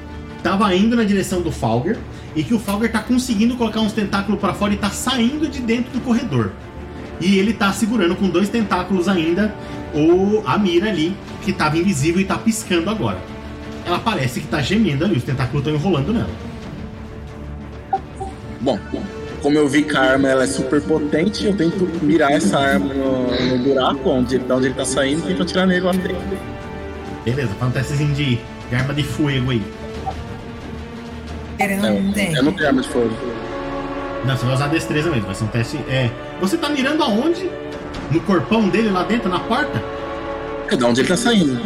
tava indo na direção do Falger. E que o Falger tá conseguindo colocar uns tentáculos pra fora e tá saindo de dentro do corredor. E ele tá segurando com dois tentáculos ainda o a mira ali, que tava invisível e tá piscando agora. Ela parece que tá gemendo ali, os tentáculos estão enrolando nela. Bom, como eu vi que a arma ela é super potente, eu tento mirar essa arma no, no buraco onde, da onde ele tá saindo e tento atirar nele lá dentro. Beleza, testezinho de, de arma de fogo aí. Querendo Eu, não tem. eu não tenho arma de fogo. Não, você vai usar destreza mesmo, vai ser um teste. É. Você tá mirando aonde? No corpão dele lá dentro, na porta? É da onde ele tá saindo.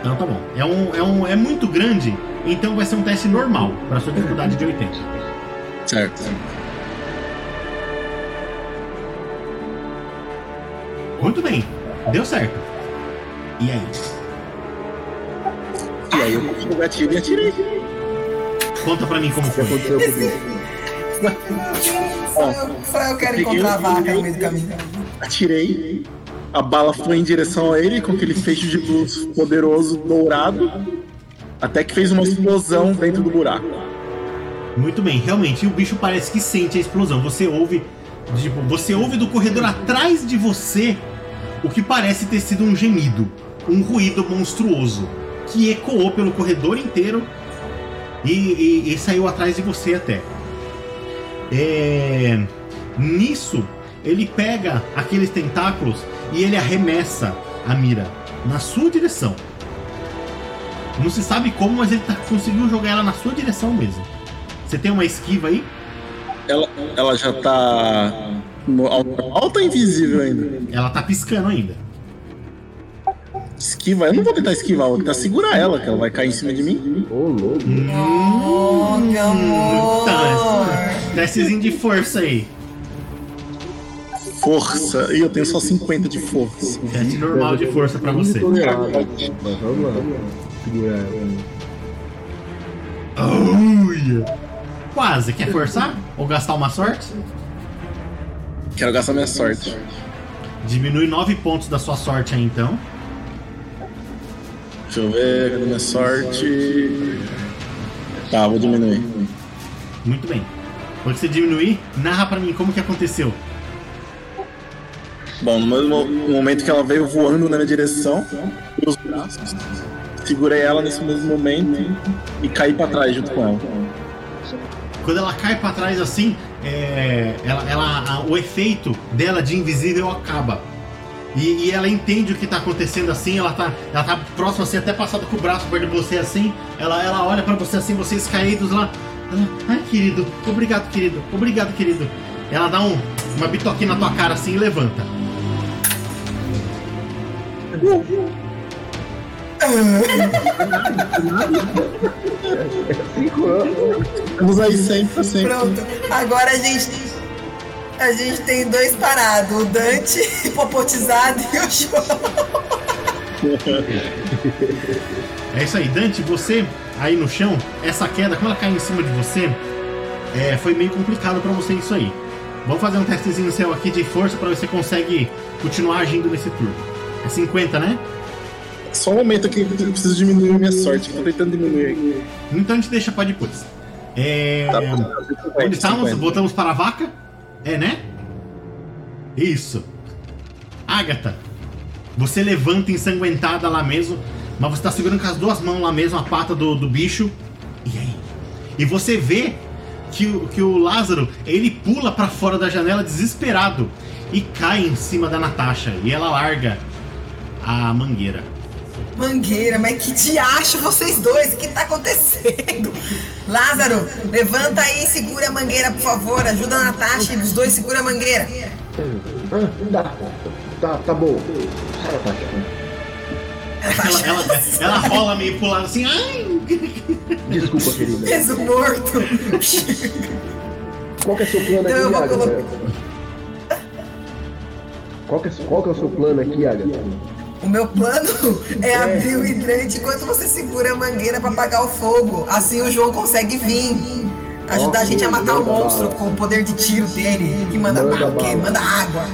Então tá bom. É, um, é, um, é muito grande, então vai ser um teste normal, para sua dificuldade de 80. Certo. Muito bem, deu certo. E aí? E aí eu puxei o gatilho e atirei. Conta pra mim como O que foi. aconteceu comigo? Só eu, só eu quero encontrar a vaca no meio do caminho. Atirei. A bala foi em direção a ele com aquele feixe de luz poderoso dourado. Até que fez uma explosão dentro do buraco. Muito bem, realmente, e o bicho parece que sente a explosão. Você ouve, tipo, você ouve do corredor atrás de você o que parece ter sido um gemido, um ruído monstruoso que ecoou pelo corredor inteiro e, e- e saiu atrás de você até. É, Nisso, ele pega aqueles tentáculos e ele arremessa a mira na sua direção. Não se sabe como, mas ele tá- conseguiu jogar ela na sua direção mesmo. Você tem uma esquiva aí? Ela, ela já tá. Tá invisível ainda? Ela tá piscando ainda. Esquiva? Eu não vou tentar esquivar, vou tentar segurar ela, que ela vai cair em cima de mim. Ô, louco. Oh, meu amor. Tá, testezinho de força aí. Força. E eu tenho só 50 de força. Teste normal de força pra você. Vamos lá. Segurar ela. Quase. Quer forçar? Ou gastar uma sorte? Quero gastar minha sorte. Diminui 9 pontos da sua sorte aí então. Deixa eu ver, cadê minha sorte? Tá, vou diminuir. Muito bem. Quando você diminuir, narra pra mim como que aconteceu. Bom, no mesmo momento que ela veio voando na minha direção, os braços, segurei ela nesse mesmo momento e caí pra trás junto com ela. Quando ela cai pra trás assim, é, ela, ela- o efeito dela de invisível acaba. E, e ela entende o que tá acontecendo assim, ela tá, ela tá próxima assim, até passada com o braço perto de você assim. Ela, ela olha pra você assim, vocês caídos lá. Ela, Ai, querido, obrigado, querido, obrigado, querido. Ela dá um, uma bitoquinha na tua cara assim e levanta. Cinco anos. Vamos aí sempre, sempre. Pronto. Agora a gente. A gente tem dois parados, o Dante hipopotizado e o João. É isso aí, Dante, você aí no chão, essa queda, quando ela cai em cima de você, é, foi meio complicado pra você isso aí. Vamos fazer um testezinho seu aqui de força pra ver se você consegue continuar agindo nesse turno. É 50, né? Só um momento aqui que eu preciso diminuir minha sorte, tô tentando diminuir aqui. Então a gente deixa pra depois. É... Tá, Onde estamos? 50. Voltamos para a vaca? É, né? Isso. Agatha, você levanta ensanguentada lá mesmo, mas você tá segurando com as duas mãos lá mesmo a pata do, do bicho. E aí? E você vê que, que o Lázaro, ele pula pra fora da janela desesperado e cai em cima da Natasha. E ela larga a mangueira. Mangueira, mas que diacho vocês dois? O que tá acontecendo? Lázaro, levanta aí e segura a mangueira, por favor. Ajuda a Natasha e os dois segura a mangueira. Dá. Tá, tá bom. Sai, Natasha. Ela, ela, ela rola meio pro lado assim, ai! Desculpa, querida. Peso morto. Qual que é o seu plano Então eu aqui, vou Agatha? colocar- Qual que, é, qual que é o seu plano aqui, Agatha? O meu plano é abrir o hidrante enquanto você segura a mangueira pra apagar o fogo. Assim o João consegue vir. Ajudar a gente a matar o monstro com o poder de tiro dele. Que manda, Manda o quê? bala. manda água.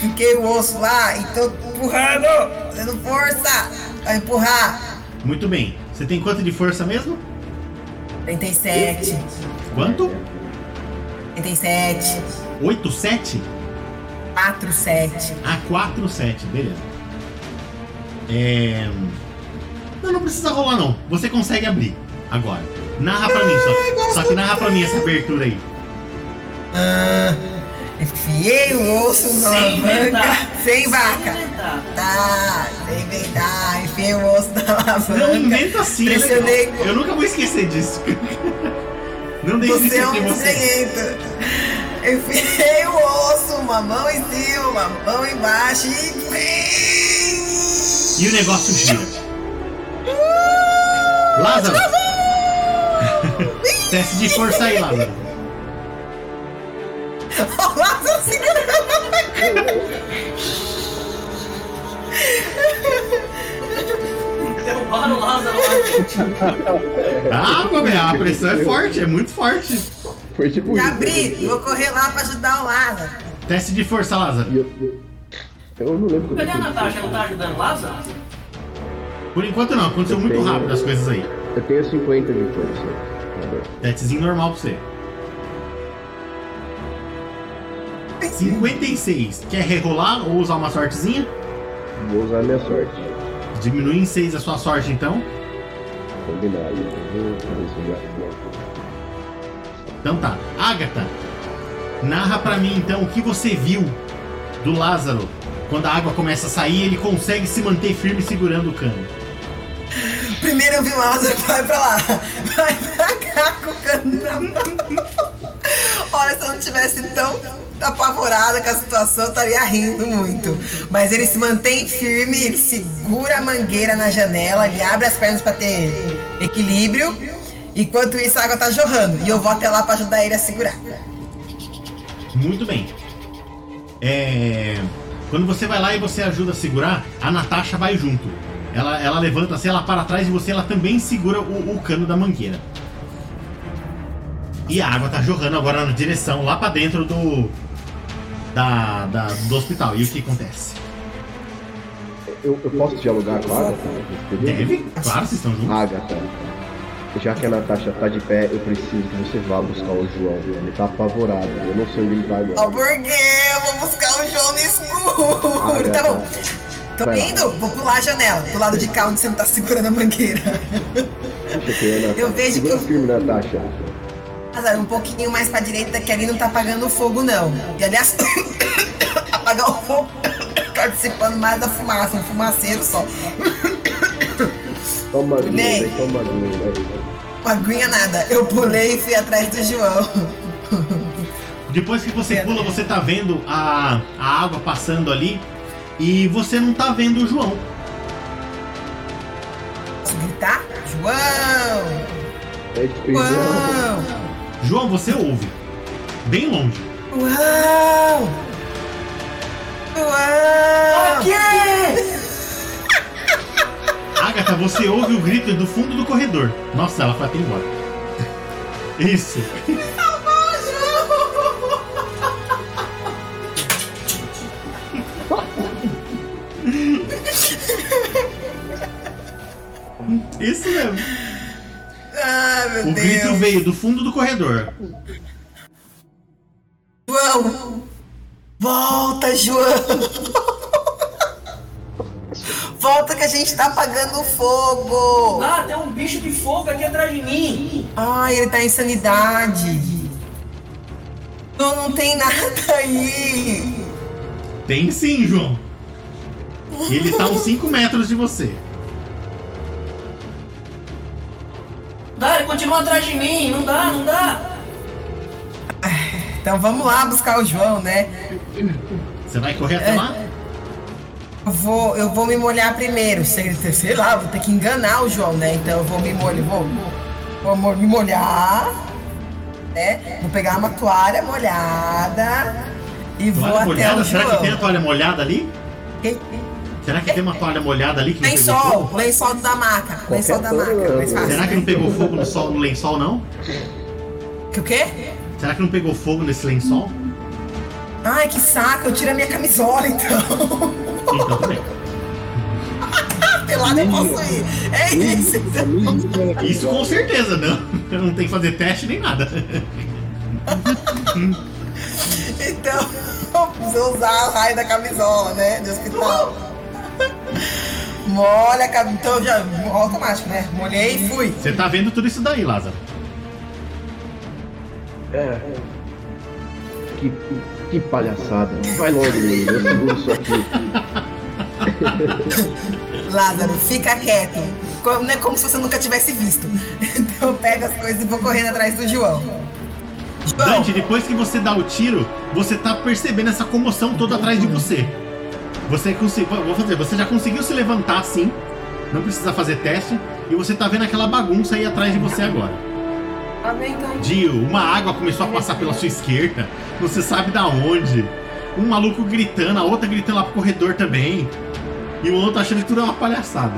Fiquei o osso lá e tô empurrando, dando força pra empurrar. Muito bem. Você tem quanto de força mesmo? 37, Quanto? 37, 8, 7? 4, 7. Ah, 4, 7, beleza. É. Não, não precisa rolar não. Você consegue abrir agora. Narra pra mim só. Só que narra pra mim essa abertura aí. Ah, enfiei o osso na Sem alavanca. inventar. Sem vaca. Tá, sem inventar. Enfiei o osso na alavanca. Não inventa assim, é Pressionei. legal. Eu nunca vou esquecer disso. Não deixe de Você é um você. Enfiei o osso, uma mão em cima, uma mão embaixo e. E o negócio gira. Lázaro! Teste de força aí, Lázaro. O Lázaro segurando Derrubaram o Lázaro lá. Ah, meu, a pressão é forte, é muito forte. Foi tipo vou correr lá pra ajudar o Lázaro. Teste de força, Lázaro. Eu, eu não lembro Cadê a eu Natasha? Não tá ajudando o Lázaro? Por enquanto não, aconteceu muito tenho- rápido as coisas aí. Eu tenho 50 de força. Testezinho normal pra você. 56. Quer rerolar ou usar uma sortezinha? Vou usar a minha sorte. Diminui em 6 a sua sorte então. Combinado. Eu vou fazer isso já. Então tá. Agatha, narra pra mim então o que você viu do Lázaro. Quando a água começa a sair, ele consegue se manter firme segurando o cano. Primeiro eu vi o Lázaro, vai pra lá. Vai pra cá com o cano na mão. Olha, se eu não tivesse tão apavorada com a situação, eu estaria rindo muito. Mas ele se mantém firme, ele segura a mangueira na janela, ele abre as pernas pra ter equilíbrio. Enquanto isso, a água tá jorrando. E eu vou até lá pra ajudar ele a segurar. Muito bem. É, Quando você vai lá e você ajuda a segurar, a Natasha vai junto. Ela, ela levanta assim, ela para atrás de você, ela também segura o, o cano da mangueira. E a água tá jorrando agora na direção lá pra dentro do. Da, da- do hospital. E o que acontece? Eu, eu posso dialogar com a Agatha? Deve? Claro, vocês estão juntos. Agatha, já que a Natasha tá de pé, eu preciso que você vá buscar o João. Ele tá apavorado. Eu não sei onde ele tá Ó, agora. porque eu vou buscar o João no escuro. Tá bom. Tô Vai lá. indo, vou pular a janela, do lado de cá onde você não tá segurando a mangueira. Eu. Eu vejo que Segura eu- firme, Natasha. Azar, um pouquinho mais pra direita que ali não tá apagando o fogo, não. E aliás, apagar o fogo participando mais da fumaça, um fumaceiro só. Toma aguinha, Ney. né? toma aguinha. né? Uma aguinha nada. Eu pulei e fui atrás do João. Depois que você pula, você tá vendo a, a água passando ali. E você não tá vendo o João. Posso gritar? João! É. João! João, você ouve. Bem longe. Uau! Uau! Agatha, você ouve o grito do fundo do corredor. Nossa, ela foi até embora. Isso. Isso mesmo. Ah, meu O grito Deus! veio do fundo do corredor. João! Volta, João! Volta que a gente tá apagando o fogo! Ah, tem um bicho de fogo aqui atrás de mim. Ai, ele tá em sanidade! Não, não tem nada aí! Tem sim, João. Ele tá a uns 5 metros de você. Dá, ele continua atrás de mim. Não dá, não dá. Então vamos lá buscar o João, né? Você vai correr até lá? Eu vou, eu vou me molhar primeiro, sei, sei lá, vou ter que enganar o João, né? Então eu vou me molhar, vou, vou mo- me molhar, né? Vou pegar uma toalha molhada e vou Toalha até molhada? o Será que tem a João. toalha molhada ali? Quem- Será que tem uma toalha molhada ali que não pegou Lençol, fogo? lençol da maca, lençol da maca, fácil. Será que não pegou fogo no, sol, no lençol, não? Que o quê? Será que não pegou fogo nesse lençol? Ai, que saco, eu tiro a minha camisola então. Então, tudo bem. Pelada eu posso ir. É isso. então. Isso com certeza, não. Eu não tenho que fazer teste nem nada. Então, vou usar o raio da camisola, né? De hospital. Molha a camisola. Então já automático, né? Molhei e fui. Você tá vendo tudo isso daí, Lázaro. É. Que, que palhaçada. Vai logo, menino. Eu seguro isso aqui. Lázaro, fica quieto. Co- Não é como se você nunca tivesse visto. Então eu pego as coisas e vou correndo atrás do João. João, Dante, depois que você dá o tiro, você tá percebendo essa comoção toda atrás de você. Você conseguiu. Vou fazer, você já conseguiu se levantar assim. Não precisa fazer teste. E você tá vendo aquela bagunça aí atrás de você agora. Dio, uma água começou a passar pela sua esquerda. Você sabe da onde. Um maluco gritando, a outra gritando lá pro corredor também. E o outro achando que tudo é uma palhaçada.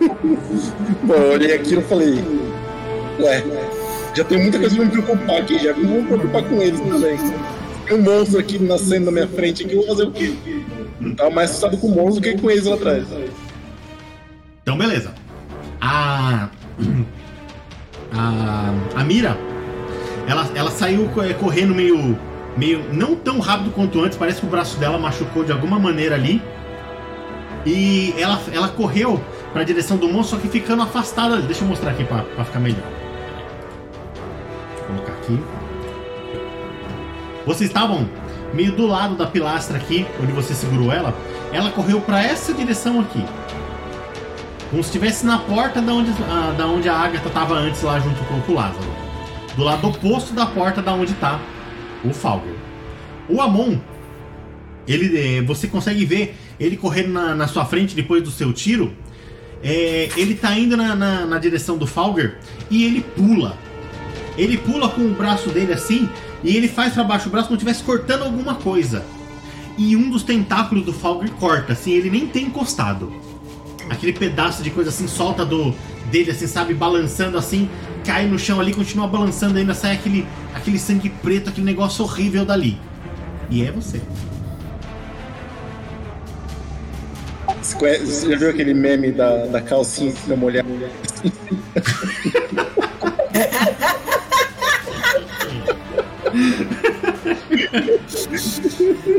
Bom, eu olhei aquilo e falei, ué, já tem muita coisa pra me preocupar aqui, já vou me preocupar com eles também. Tem um monstro aqui nascendo na minha frente aqui, eu vou fazer o quê? Tava mais assustado com o monstro do que com eles lá atrás. Então, beleza. A. A. A Mira. Ela, ela saiu eh, correndo meio. meio. não tão rápido quanto antes. Parece que o braço dela machucou de alguma maneira ali. E ela, ela correu pra direção do monstro, só que ficando afastada. Deixa eu mostrar aqui pra ficar melhor. Eu colocar aqui. Vocês estavam meio do lado da pilastra aqui, onde você segurou ela. Ela correu pra essa direção aqui. Como se estivesse na porta da onde, a, da onde a Agatha estava antes lá junto com, o Lázaro. Do lado oposto da porta da onde tá o Falger. O Amon, ele, eh, você consegue ver ele correndo na, na sua frente depois do seu tiro. É, ele tá indo na, na, na direção do Falger e ele pula. Ele pula com o braço dele assim e ele faz para baixo o braço como se estivesse cortando alguma coisa. E um dos tentáculos do Falger corta, assim, ele nem tem encostado aquele pedaço de coisa assim solta do dele assim, sabe, balançando assim, cai no chão ali, continua balançando ainda sai aquele aquele sangue preto, aquele negócio horrível dali. E é você. Você, já viu aquele meme da, da calcinha que fica molhada?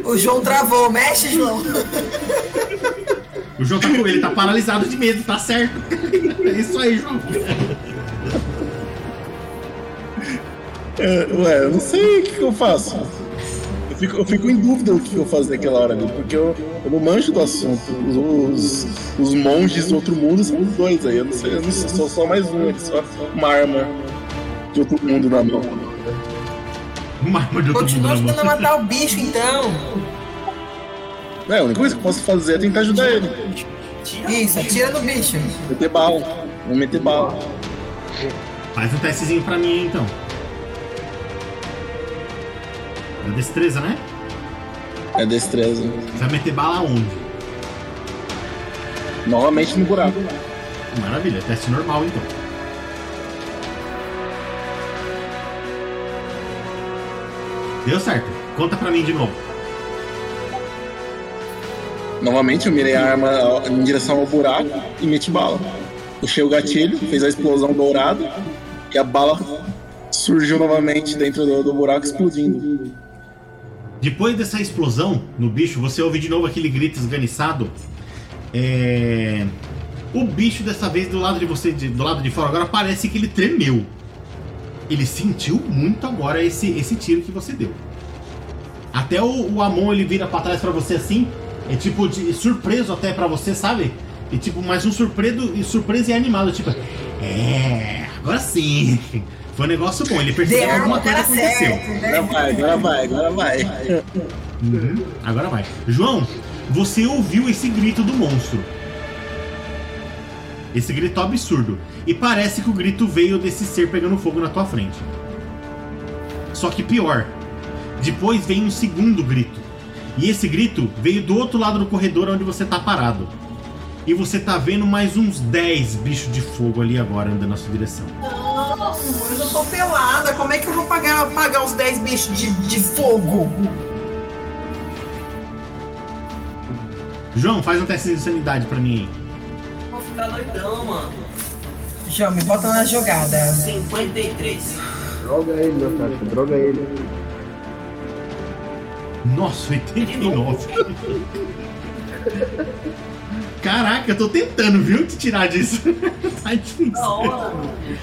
O João travou. Mexe, João. O João tá com ele, tá paralisado de medo, tá certo. É isso aí, João. É, ué, eu não sei o que, que eu faço. Eu fico, eu fico em dúvida do que eu faço naquela hora ali, porque eu, eu não manjo do assunto. Os, os monges do outro mundo são os dois aí. Eu não sei, eu não sei, sou só mais um, aqui, só uma arma de outro mundo na mão. Uma arma de outro mundo Continua na ajudando a mão. matar o bicho, então. É, a única coisa que eu posso fazer é tentar ajudar ele. Isso, atira no bicho. Meter bala. Vou meter bala. Faz um testezinho pra mim aí, então. É destreza, né? É destreza. Você vai meter bala aonde? Novamente no buraco. Maravilha, teste normal então. Deu certo. Conta pra mim de novo. Novamente eu mirei a arma em direção ao buraco e meti bala. Puxei o gatilho, fez a explosão dourada e a bala surgiu novamente dentro do, do buraco explodindo. Depois dessa explosão no bicho, você ouve de novo aquele grito esganiçado. É... O bicho dessa vez do lado de você, de- do lado de fora, agora parece que ele tremeu. Ele sentiu muito agora esse, esse tiro que você deu. Até o, o Amon ele vira pra trás pra você assim, é tipo de surpreso até pra você, sabe? E tipo, mais um surpreso e surpresa e animado, tipo, é, agora sim. Foi um negócio bom, ele percebeu que alguma coisa aconteceu. certo, né? Agora vai, agora vai, agora vai. Uhum. Agora vai. João, você ouviu esse grito do monstro. Esse grito absurdo. E parece que o grito veio desse ser pegando fogo na tua frente. Só que pior. Depois vem um segundo grito. E esse grito veio do outro lado do corredor onde você tá parado. E você tá vendo mais uns 10 bichos de fogo ali agora andando na sua direção. Eu já tô pelada. Como é que eu vou pagar, pagar os 10 bichos de, de fogo? João, faz um teste de sanidade pra mim aí. Vou ficar doidão, mano. João, me bota na jogada. 53. Droga ele, Natasha, droga ele. Nossa, 89. Caraca, eu tô tentando, viu, te tirar disso. tá difícil.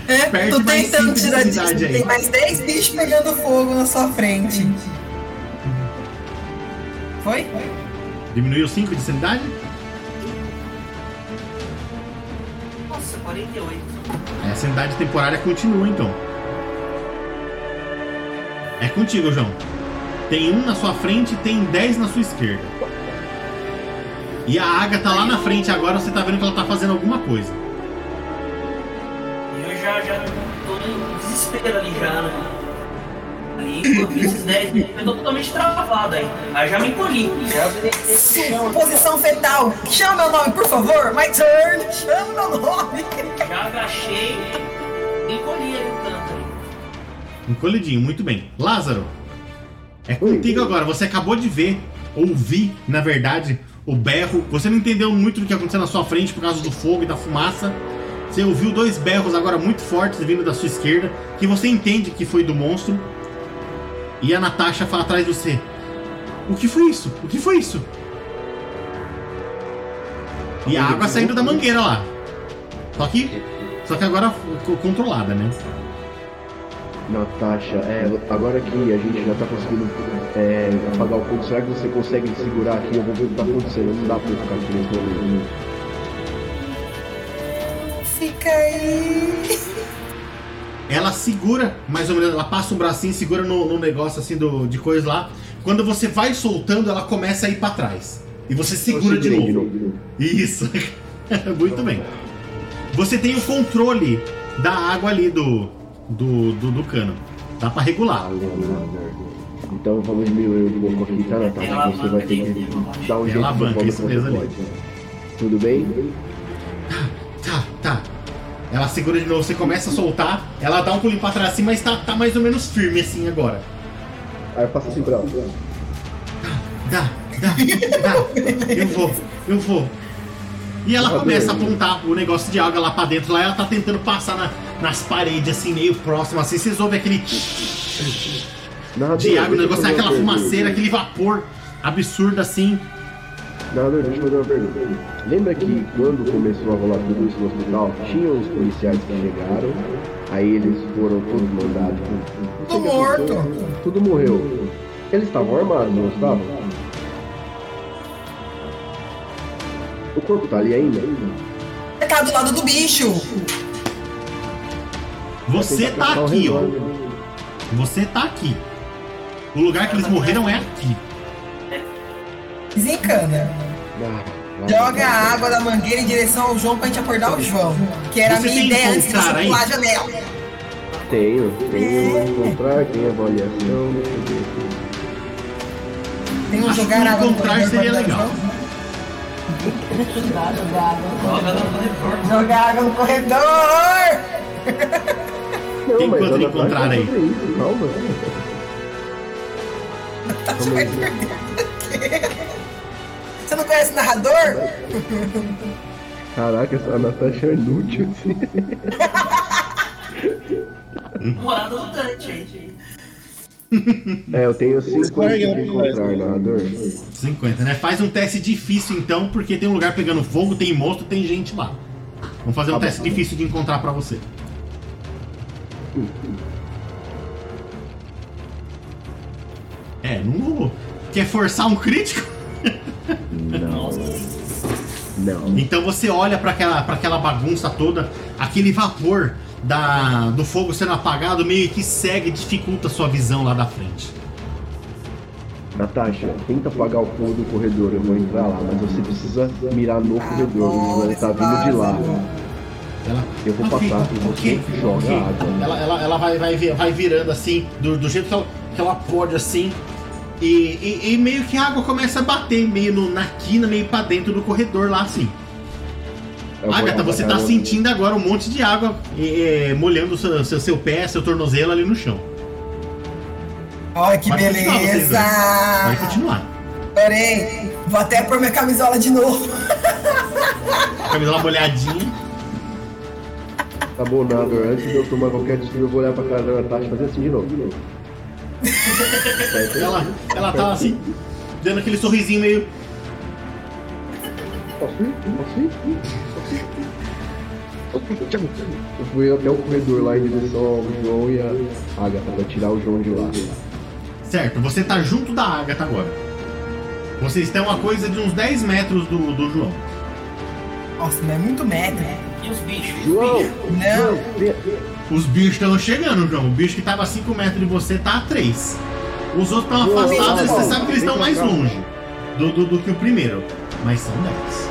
É, Perde tô tentando tirar de disso. aí. Tem mais 10 bichos pegando fogo na sua frente. Foi? Diminuiu 5 de sanidade? Nossa, 48. É, a sanidade temporária continua então. É contigo, João. Tem um na sua frente e tem 10 na sua esquerda. E a Aga tá lá na frente agora, você tá vendo que ela tá fazendo alguma coisa. E eu já, já tô em desespero ali já, né? Aí eu vi esses 10 eu tô totalmente travado aí. Aí já me encolhi. Já Sim, no posição fetal. Chama meu nome, por favor. My turn. Chama meu nome. já agachei e encolhi ali no canto aí. Encolhidinho, muito bem. Lázaro, é contigo agora. Você acabou de ver, ouvir, na verdade, o berro. Você não entendeu muito do que aconteceu na sua frente por causa do fogo e da fumaça. Você ouviu dois berros agora muito fortes vindo da sua esquerda, que você entende que foi do monstro. E a Natasha fala atrás de você: O que foi isso? O que foi isso? E a água saindo da mangueira lá. Só que, só que agora co- controlada, né? Natasha, é, agora que a gente já tá conseguindo é, apagar o fogo, será que você consegue segurar aqui? Eu vou ver o que tá acontecendo. Não dá pra eu ficar aqui nesse momento. Fica aí. Ela segura, mais ou menos, ela passa um bracinho, segura no, no negócio assim do, de coisa lá. Quando você vai soltando, ela começa a ir pra trás. E você segura de segurei novo. Isso. Muito bem. Você tem o controle da água ali do, do, do, do cano. Dá pra regular. Então vamos diminuir um pouco aqui, tá, Natasha? Você vai ter que dar um jeito de alavanca, isso mesmo ali. pode. Tudo bem? Tá, tá. Ela segura de novo, você começa a soltar. Ela dá um pulinho pra trás assim, mas tá, tá mais ou menos firme assim agora. Aí passa assim pra ela. Dá, dá, dá. Eu vou, eu vou. E ela começa a apontar o negócio de água lá pra dentro. Lá ela tá tentando passar na- nas paredes, assim, meio próximo, assim. Vocês ouvem aquele Narrador, de água, o negócio uma aquela fumaceira, aquele vapor absurdo assim. Narrador, deixa eu fazer uma pergunta. Lembra que quando começou a rolar tudo isso no hospital, tinha os policiais que chegaram, aí eles foram todos mandados. Tudo morto. Tudo morreu. Eles estavam armados, não estavam? O corpo tá ali ainda? Tá do lado do bicho. Você tá aqui, ó. Você tá aqui. O lugar que eles morreram é aqui. Desencana. Vai, Joga a água da mangueira em direção ao João pra gente acordar o João. Que era a Você minha tem ideia antes de encontrar você aí? pular a janela. Tenho, tenho encontrar, tem avaliação, deixa eu ver aqui. Tem um Acho jogar que água no encontrar corredor seria o legal. João. Jogar, jogar água. Joga no corredor. Jogar água no corredor! Não, Quem mas encontra ela encontrar vai aí? fazer isso, calma. Tá você vai perder o quê? Você não conhece o narrador? Caraca, essa Natasha é inútil, assim. Morada do Dante. É, eu tenho 5 Escorre, de encontrar, narrador. 50, né? Faz um teste difícil então, porque tem um lugar pegando fogo, tem monstro, tem gente lá. Vamos fazer um Tá bom. teste difícil de encontrar pra você. É, não vou. Quer forçar um crítico? Não. Não. Então você olha pra aquela, pra aquela bagunça toda, aquele vapor da, do fogo sendo apagado meio que segue, dificulta a sua visão lá da frente. Natasha, tenta apagar o fogo do corredor, eu vou entrar lá, mas você precisa mirar no corredor, o João tá vindo de lá. Ela, Eu vou "Ok, passar por você e joga ok." água. Ela, ela, ela vai, vai, vai virando assim, do, do jeito que ela, que ela pode assim. E, e- e meio que a água começa a bater, meio no- na quina, meio pra dentro do corredor lá assim. Eu Agatha, você tá sentindo agora um monte de água molhando seu, seu, seu pé, seu tornozelo ali no chão. Olha que Pode continuar, beleza! continuar. Porém, vou até pôr minha camisola de novo. Camisola molhadinha. Tá bom, Nador, antes de eu tomar qualquer decisão, eu vou olhar pra cara da Natasha e fazer assim de novo. Certo? Ela, ela tá assim, dando aquele sorrisinho meio. Posso ir? Posso ir? Posso ir? Tchau. Eu fui até o corredor lá em direção ao João e a Agatha pra tirar o João de lá. Certo, você tá junto da Agatha agora. Vocês estão a coisa de uns 10 metros do, do João. Nossa, não é muito metro. E os bichos? os João! bichos? Não. Os bichos estão chegando, João. O bicho que tava a 5 metros de você tá a 3. Os outros estão afastados, João, você sabe que eles estão mais cá. longe do, do, do que o primeiro. Mas são 10.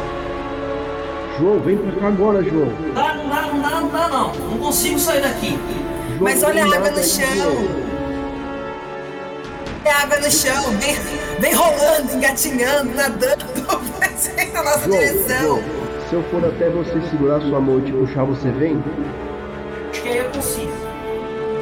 João, vem pra cá agora, João. Não dá, não dá, não dá, não dá, não. Não consigo sair daqui. João, Mas olha a água no chão. João. Tem água no chão, vem, vem rolando, engatinhando, nadando, vai na nossa João, direção. João, se eu for até você segurar sua mão e te puxar, você vem? Acho que aí eu consigo.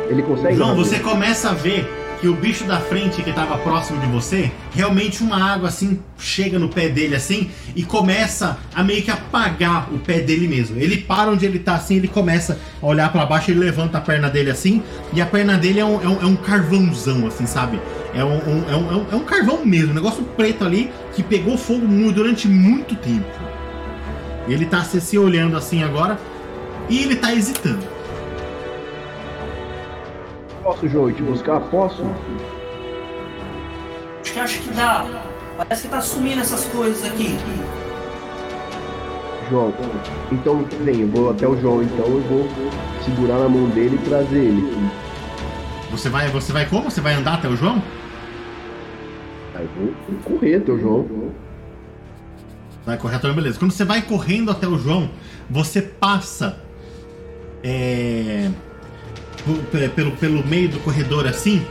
Ele consegue? João, você começa a ver que o bicho da frente que tava próximo de você, realmente uma água assim chega no pé dele assim e começa a meio que apagar o pé dele mesmo. Ele para onde ele tá assim, ele começa a olhar pra baixo, ele levanta a perna dele assim e a perna dele é um, é um, é um carvãozão assim, sabe? É um, um- é, um, é um- é um carvão mesmo, um negócio preto ali que pegou fogo mu- durante muito tempo. E ele tá se, se olhando assim agora e ele tá hesitando. Posso, João, ir te buscar? Posso? Acho que acho que dá. Parece que tá sumindo essas coisas aqui. João, então vem, eu vou até o João, então eu vou segurar na mão dele e trazer ele. Você vai, você vai como? Você vai andar até o João? Aí eu vou correr até o João. Vai correr até o beleza. Quando você vai correndo até o João, você passa é, pelo, pelo meio do corredor assim,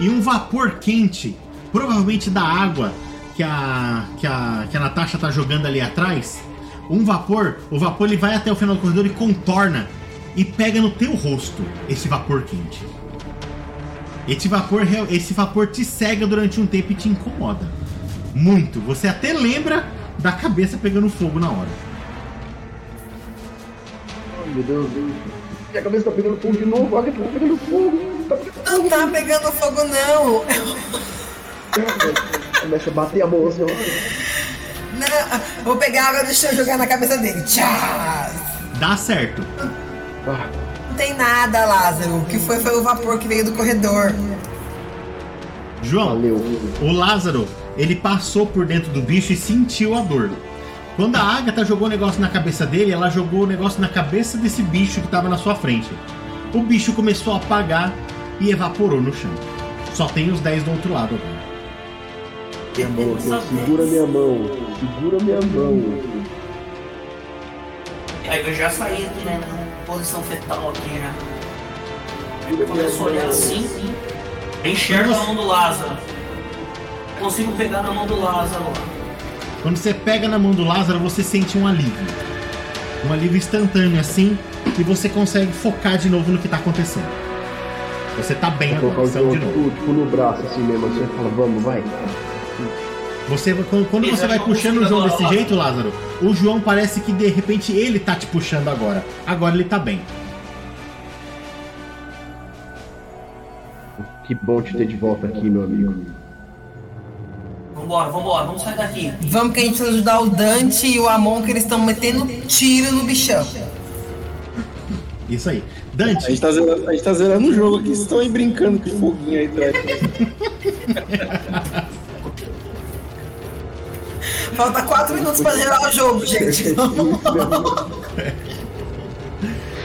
e um vapor quente, provavelmente da água que a, que a, que a Natasha tá jogando ali atrás, um vapor, o vapor ele vai até o final do corredor e contorna e pega no teu rosto esse vapor quente. Esse vapor, esse vapor te cega durante um tempo e te incomoda. Muito. Você até lembra da cabeça pegando fogo na hora. Ai, meu Deus. Minha cabeça tá pegando fogo de novo, olha, tá pegando fogo. Tá pegando Não tá pegando fogo, não. fogo. Começa a bater a mão assim. Não, Vou pegar água do chão e jogar na cabeça dele. Tchau. Dá certo. Ah, Não tem nada, Lázaro. O que foi foi o vapor que veio do corredor. João, valeu. o Lázaro, ele passou por dentro do bicho e sentiu a dor. Quando a Agatha jogou o negócio na cabeça dele, ela jogou o negócio na cabeça desse bicho que tava na sua frente. O bicho começou a apagar e evaporou no chão. Só tem os 10 do outro lado agora. Minha mão, segura minha mão. Segura minha mão. Aí eu já saí né, na posição fetal aqui já. Segura minha Começo a olhar assim, eu enxergo a mão do Lázaro. Consigo pegar na mão do Lázaro. Quando você pega na mão do Lázaro, você sente um alívio. Um alívio instantâneo assim, e você consegue focar de novo no que tá acontecendo. Você tá bem acontecendo João de novo. tipo, tipo no braço assim mesmo. Você fala, vamos, vai. Você, quando quando você vai puxando o João desse jeito, Lázaro, o João parece que de repente ele tá te puxando agora. Agora ele tá bem. Que bom te ter de volta aqui, meu amigo. Vambora, vambora, vamos sair daqui. Vamos que a gente precisa ajudar o Dante e o Amon, que eles estão metendo tiro no bichão. Isso aí. A Dante, gente tá zerando, a gente tá zerando o jogo aqui, vocês estão aí brincando com foguinho aí atrás. Falta quatro minutos pra zerar o jogo, gente.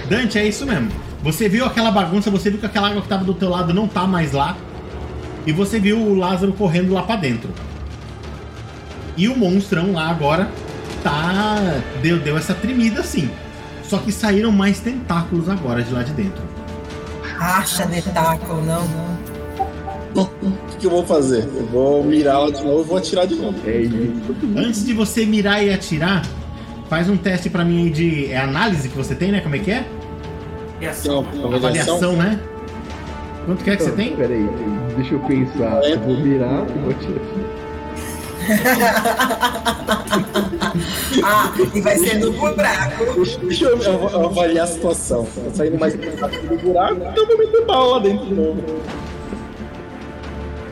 Dante, é isso mesmo. Você viu aquela bagunça, você viu que aquela água que tava do teu lado não tá mais lá. E você viu o Lázaro correndo lá pra dentro. E o monstrão lá agora tá. Deu, deu essa tremida assim. Só que saíram mais tentáculos agora de lá de dentro. Acha tentáculo, não, não. O que, eu vou fazer? Eu vou mirar lá de novo e vou atirar de novo. É isso. Antes de você mirar e atirar, faz um teste pra mim aí de. É análise que você tem, né? Como é que é? Então, avaliação. Avaliação, né? Quanto que é que você tem? Pera aí, deixa eu pensar. Eu vou mirar e vou atirar. Ah, e vai ser no buraco. Deixa, eu, eu- eu avaliar a situação. Tá saindo mais do buraco, então eu vou meter bala lá dentro de novo.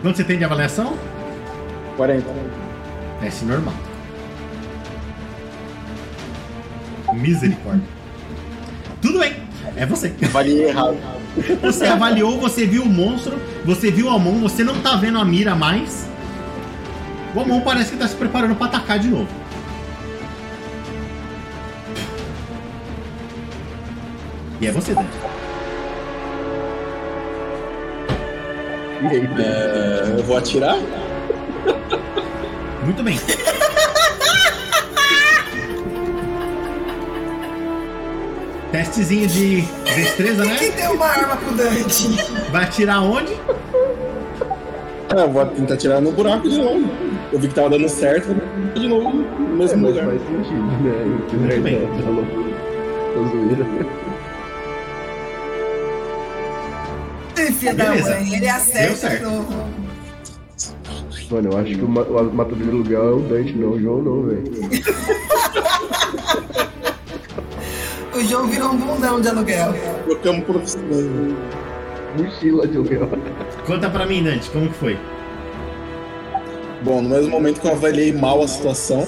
Quanto você tem de avaliação? 40. Teste normal. Misericórdia. Tudo bem, é você. Avaliei errado. Você avaliou, você viu o monstro, você viu o Amon, você não tá vendo a mira mais. O Amon parece que tá se preparando pra atacar de novo. E é você, Dante. É, eu vou atirar? Muito bem. Testezinho de destreza, Quem né? deu uma arma pro Dante? Vai atirar onde? Ah, eu vou tentar tirar no buraco de novo. Eu vi que tava dando certo, de novo no É, mesmo mas lugar. faz sentido, né? Muito bem. Tá louco. Filha da Beleza. mãe, ele acerta de novo. Mano, eu acho que o, ma o matador de aluguel é o Dante, não o João, não, velho. O João virou um bundão de aluguel. Trocamos profissão. Mochila de aluguel. Conta pra mim, Dante, como que foi? Bom, no mesmo momento que eu avaliei mal a situação,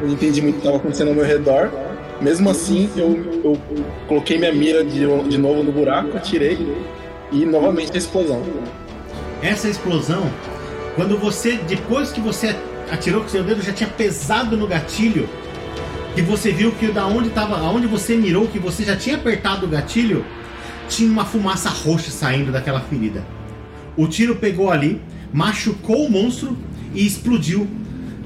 eu não entendi muito o que estava acontecendo ao meu redor. Mesmo assim, eu, eu coloquei minha mira de, de novo no buraco, atirei e novamente a explosão. Essa explosão, quando você, depois que você atirou com seu dedo, já tinha pesado no gatilho, que você viu que da onde tava, aonde você mirou, que você já tinha apertado o gatilho, tinha uma fumaça roxa saindo daquela ferida. O tiro pegou ali, machucou o monstro e explodiu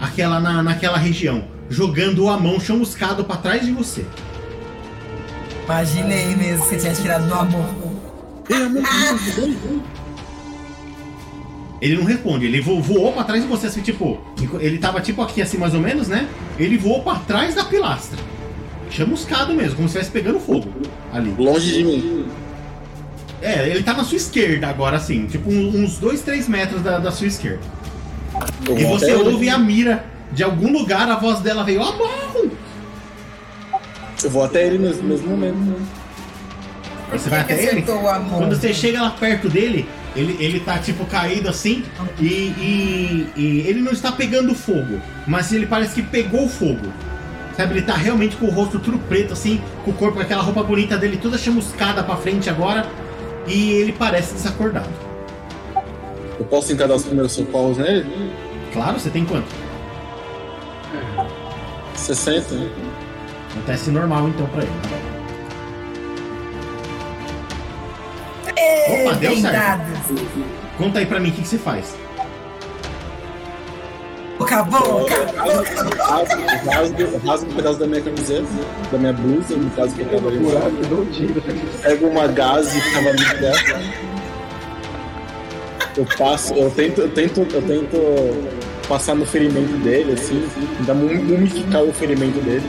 aquela na, naquela região, jogando a mão chamuscado para trás de você. Imaginei mesmo que você tinha tirado no amor. Ele não responde, ele vo- voou pra trás de você, assim, tipo. Ele tava tipo aqui assim, mais ou menos, né? Ele voou pra trás da pilastra. Chamuscado mesmo, como se estivesse pegando fogo ali. Longe de mim. É, ele tá na sua esquerda agora, assim, tipo uns 2, 3 metros da, da sua esquerda. E você ouve a mira de algum lugar, a voz dela veio, amor! Eu vou até ele nesse mesmo momento. Você vai até ele? Quando você chega lá perto dele, ele, ele tá tipo caído assim e, e- e ele não está pegando fogo, mas ele parece que pegou fogo. Sabe, ele tá realmente com o rosto tudo preto, assim, com o corpo, com aquela roupa bonita dele toda chamuscada pra frente agora, e ele parece desacordado. Eu posso tentar dar os primeiros socorros nele? Claro, você tem quanto? 60. né? Um teste normal então pra ele. Opa, deu certo. Conta aí pra mim o que, que você faz. Boca a boca. Rasgo, um pedaço da minha camiseta, da minha blusa, no caso que eu tava ali. Pego uma gaze que tava ali dentro. Eu passo, eu tento, eu tento, eu tento passar no ferimento dele, assim, ainda mumificar o ferimento dele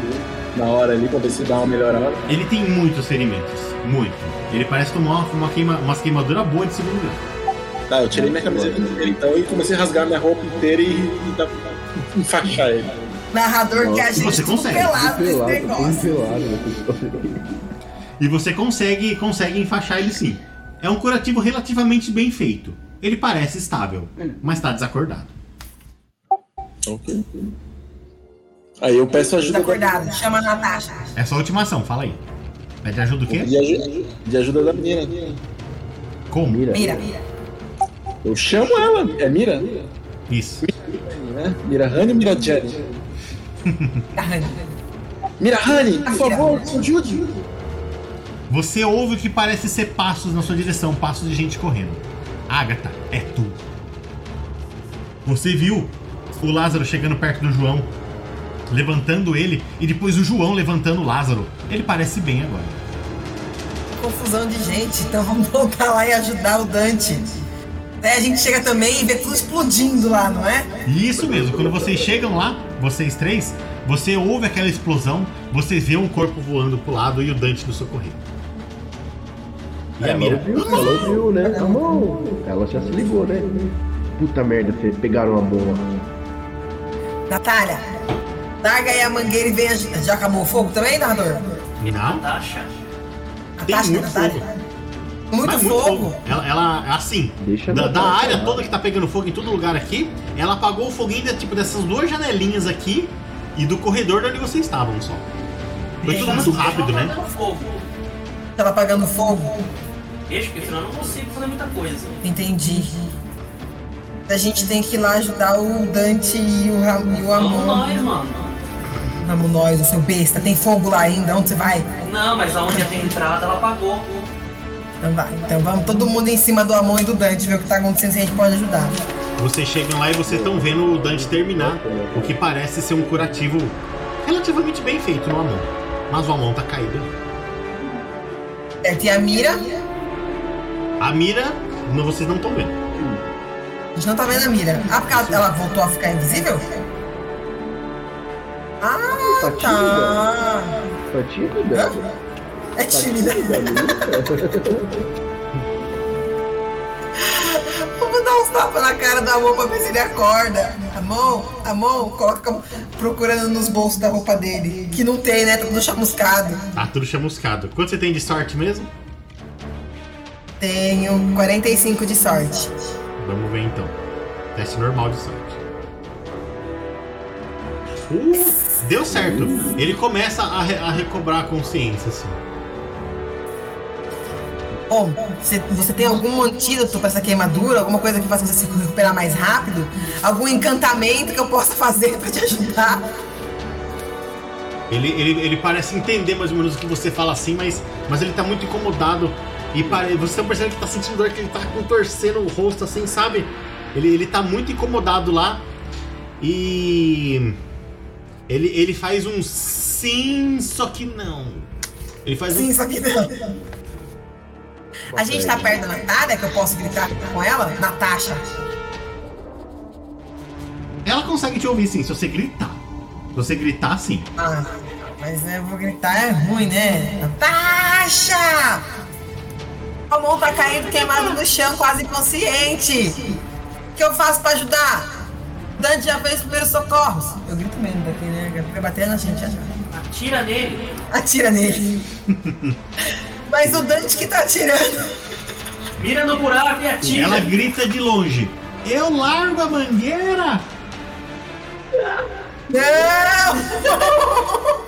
na hora ali pra ver se dá uma melhorada. Ele tem muitos ferimentos, muito. Ele parece tomar uma, uma queima, umas queimaduras boas de segundo grau. Tá, eu tirei minha camiseta dele então e comecei a rasgar minha roupa inteira e, e dar- enfaixar ele. Narrador que a gente Você consegue. pelado nesse Pelado, pelado história. E você consegue, consegue enfaixar ele sim. É um curativo relativamente bem feito. Ele parece estável, mas tá desacordado. Ok. Aí eu peço ajuda. Desacordado. Chama a Natasha. É só a última ação, fala aí. Pede ajuda o quê? De, aju- de ajuda da menina. Como? Mira. Mira. Eu chamo ela. É Mira? Isso. Né? Mira Honey ou Mira Jenny? Mira Honey, por favor, ajude. Você ouve o que parece ser passos na sua direção, passos de gente correndo. Agatha, é tu. Você viu o Lázaro chegando perto do João, levantando ele, e depois o João levantando o Lázaro. Ele parece bem agora. Confusão de gente. Então vamos voltar lá e ajudar o Dante. Daí a gente chega também e vê tudo explodindo lá, não é? Isso mesmo, quando vocês chegam lá, vocês três, você ouve aquela explosão, você vê um corpo voando pro lado e o Dante no socorrer. E a Ela mira. ouviu, ela ouviu, né? Tá bom. Ela já se ligou, né? Puta merda, vocês pegaram a boa. Natália, larga aí a mangueira e vem. Já acabou o fogo também, narrador? Não, Natasha. Tem Natasha, muito Natália? fogo. Muito Mas fogo. Ela, ela, assim, Deixa da, ela da área toda que tá pegando fogo em todo lugar aqui, ela apagou o foguinho de, tipo, dessas duas janelinhas aqui e do corredor de onde vocês estavam só. Foi tudo muito rápido, né? Fogo. Tava apagando fogo. Deixa, porque senão eu não consigo fazer muita coisa. Entendi. A gente tem que ir lá ajudar o Dante e o, e o Vamos Amon. nós, mano. Vamos nós, o seu besta. Tem fogo lá ainda? Onde você vai? Não, mas aonde tem entrada, ela apagou. Então vai. Então vamos todo mundo em cima do Amon e do Dante ver o que tá acontecendo se a gente pode ajudar. Vocês chegam lá e vocês estão vendo o Dante terminar o que parece ser um curativo relativamente bem feito no Amon. Mas o Amon tá caído. Certo, e a mira? A mira, não, vocês não estão vendo. gente não tá vendo a mira. Ah, porque ela, ela voltou a ficar invisível? Ah, Tá tá. Tá tímida? É Tá tímida. Vamos dar uns tapas na cara da mão pra ver se ele acorda. A mão, a mão, coloca procurando nos bolsos da roupa dele. Que não tem, né? Tá tudo chamuscado. Tá tudo chamuscado. Quanto você tem de sorte mesmo? Tenho 45 de sorte. Vamos ver então. Teste normal de sorte. Uh, deu certo. Ele começa a, re- a recobrar a consciência, assim. Bom, você, você tem algum antídoto pra essa queimadura? Alguma coisa que faça você se recuperar mais rápido? Algum encantamento que eu possa fazer pra te ajudar? Ele, ele, ele parece entender mais ou menos o que você fala assim, mas, mas ele tá muito incomodado. E pare... você tá percebendo que tá sentindo dor, que ele tá contorcendo o rosto assim, sabe? Ele, ele tá muito incomodado lá. E. Ele, ele faz um sim, só que não. Ele faz Sim, um. só que não. A gente tá perto da Natália, que eu posso gritar com ela? Natasha. Ela consegue te ouvir sim, se você gritar. Se você gritar, sim. Ah, mas eu vou gritar, é ruim, né? Natasha! A mão tá caindo queimado no chão, quase inconsciente. O que eu faço pra ajudar? Dante já fez primeiros socorros. Eu grito mesmo daqui, né? Vai bater na gente já já. Atira nele. Atira nele. Mas o Dante que tá atirando. Mira no buraco e atira. Ela grita de longe. Eu largo a mangueira! Não!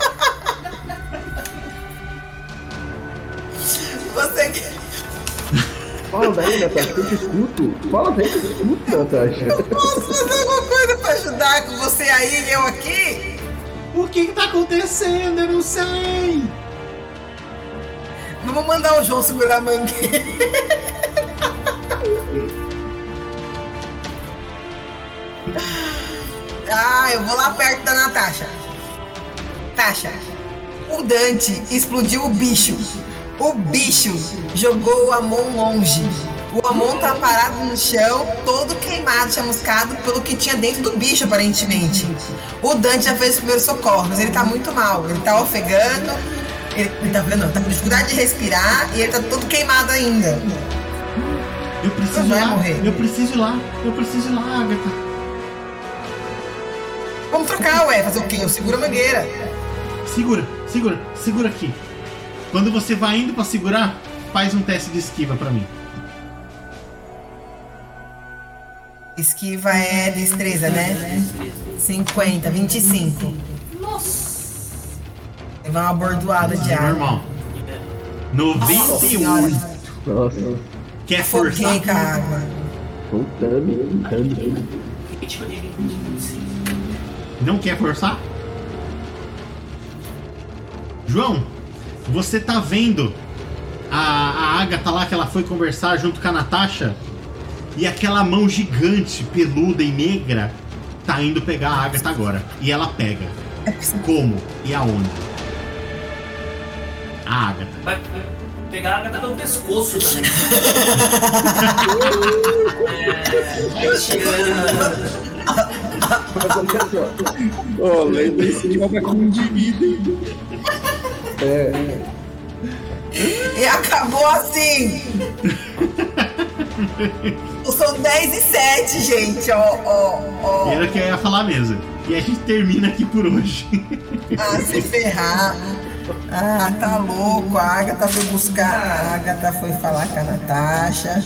Você que. Fala daí, Natasha, que eu te escuto. Fala daí que eu te escuto, Natasha. Posso fazer alguma coisa pra ajudar com você aí e eu aqui? O que, que tá acontecendo? Eu não sei! Vamos mandar o João segurar a mangueira. ah, eu vou lá perto da Natasha. Tasha, o Dante explodiu o bicho. O bicho jogou o Amon longe. O Amon tá parado no chão, todo queimado, chamuscado pelo que tinha dentro do bicho, aparentemente. O Dante já fez os primeiros socorros, mas ele tá muito mal. Ele tá ofegando, ele, ele tá, não, tá com dificuldade de respirar e ele tá todo queimado ainda. Eu preciso ir lá, morrer. eu preciso ir lá, eu preciso ir lá, Agatha. Vamos trocar, ué, fazer o quê? Eu seguro a mangueira. Segura, segura, segura aqui. Quando você vai indo pra segurar, faz um teste de esquiva pra mim. Esquiva é destreza, né? 50, 25. Nossa. Levar uma bordoada de É ar. normal. 98. Nossa. Quer forçar? Foguei com a água. Tame, tame. Ritmo de 25. Não quer forçar? João, você tá vendo a, a Agatha lá que ela foi conversar junto com a Natasha? E aquela mão gigante, peluda e negra, tá indo pegar a Agatha agora. E ela pega. Como e aonde? A Agatha. Vai pegar a Agatha pelo pescoço também. é, vai tirando. Mas olha só. Ô, lembre-se de jogar como indivíduo. É, E acabou assim. São 10 e 7, gente. Ó, ó, ó. Era que eu ia falar mesmo. E a gente termina aqui por hoje. Ah, se ferrar. Ah, tá louco. A Agatha foi buscar. A Agatha foi falar com a Natasha.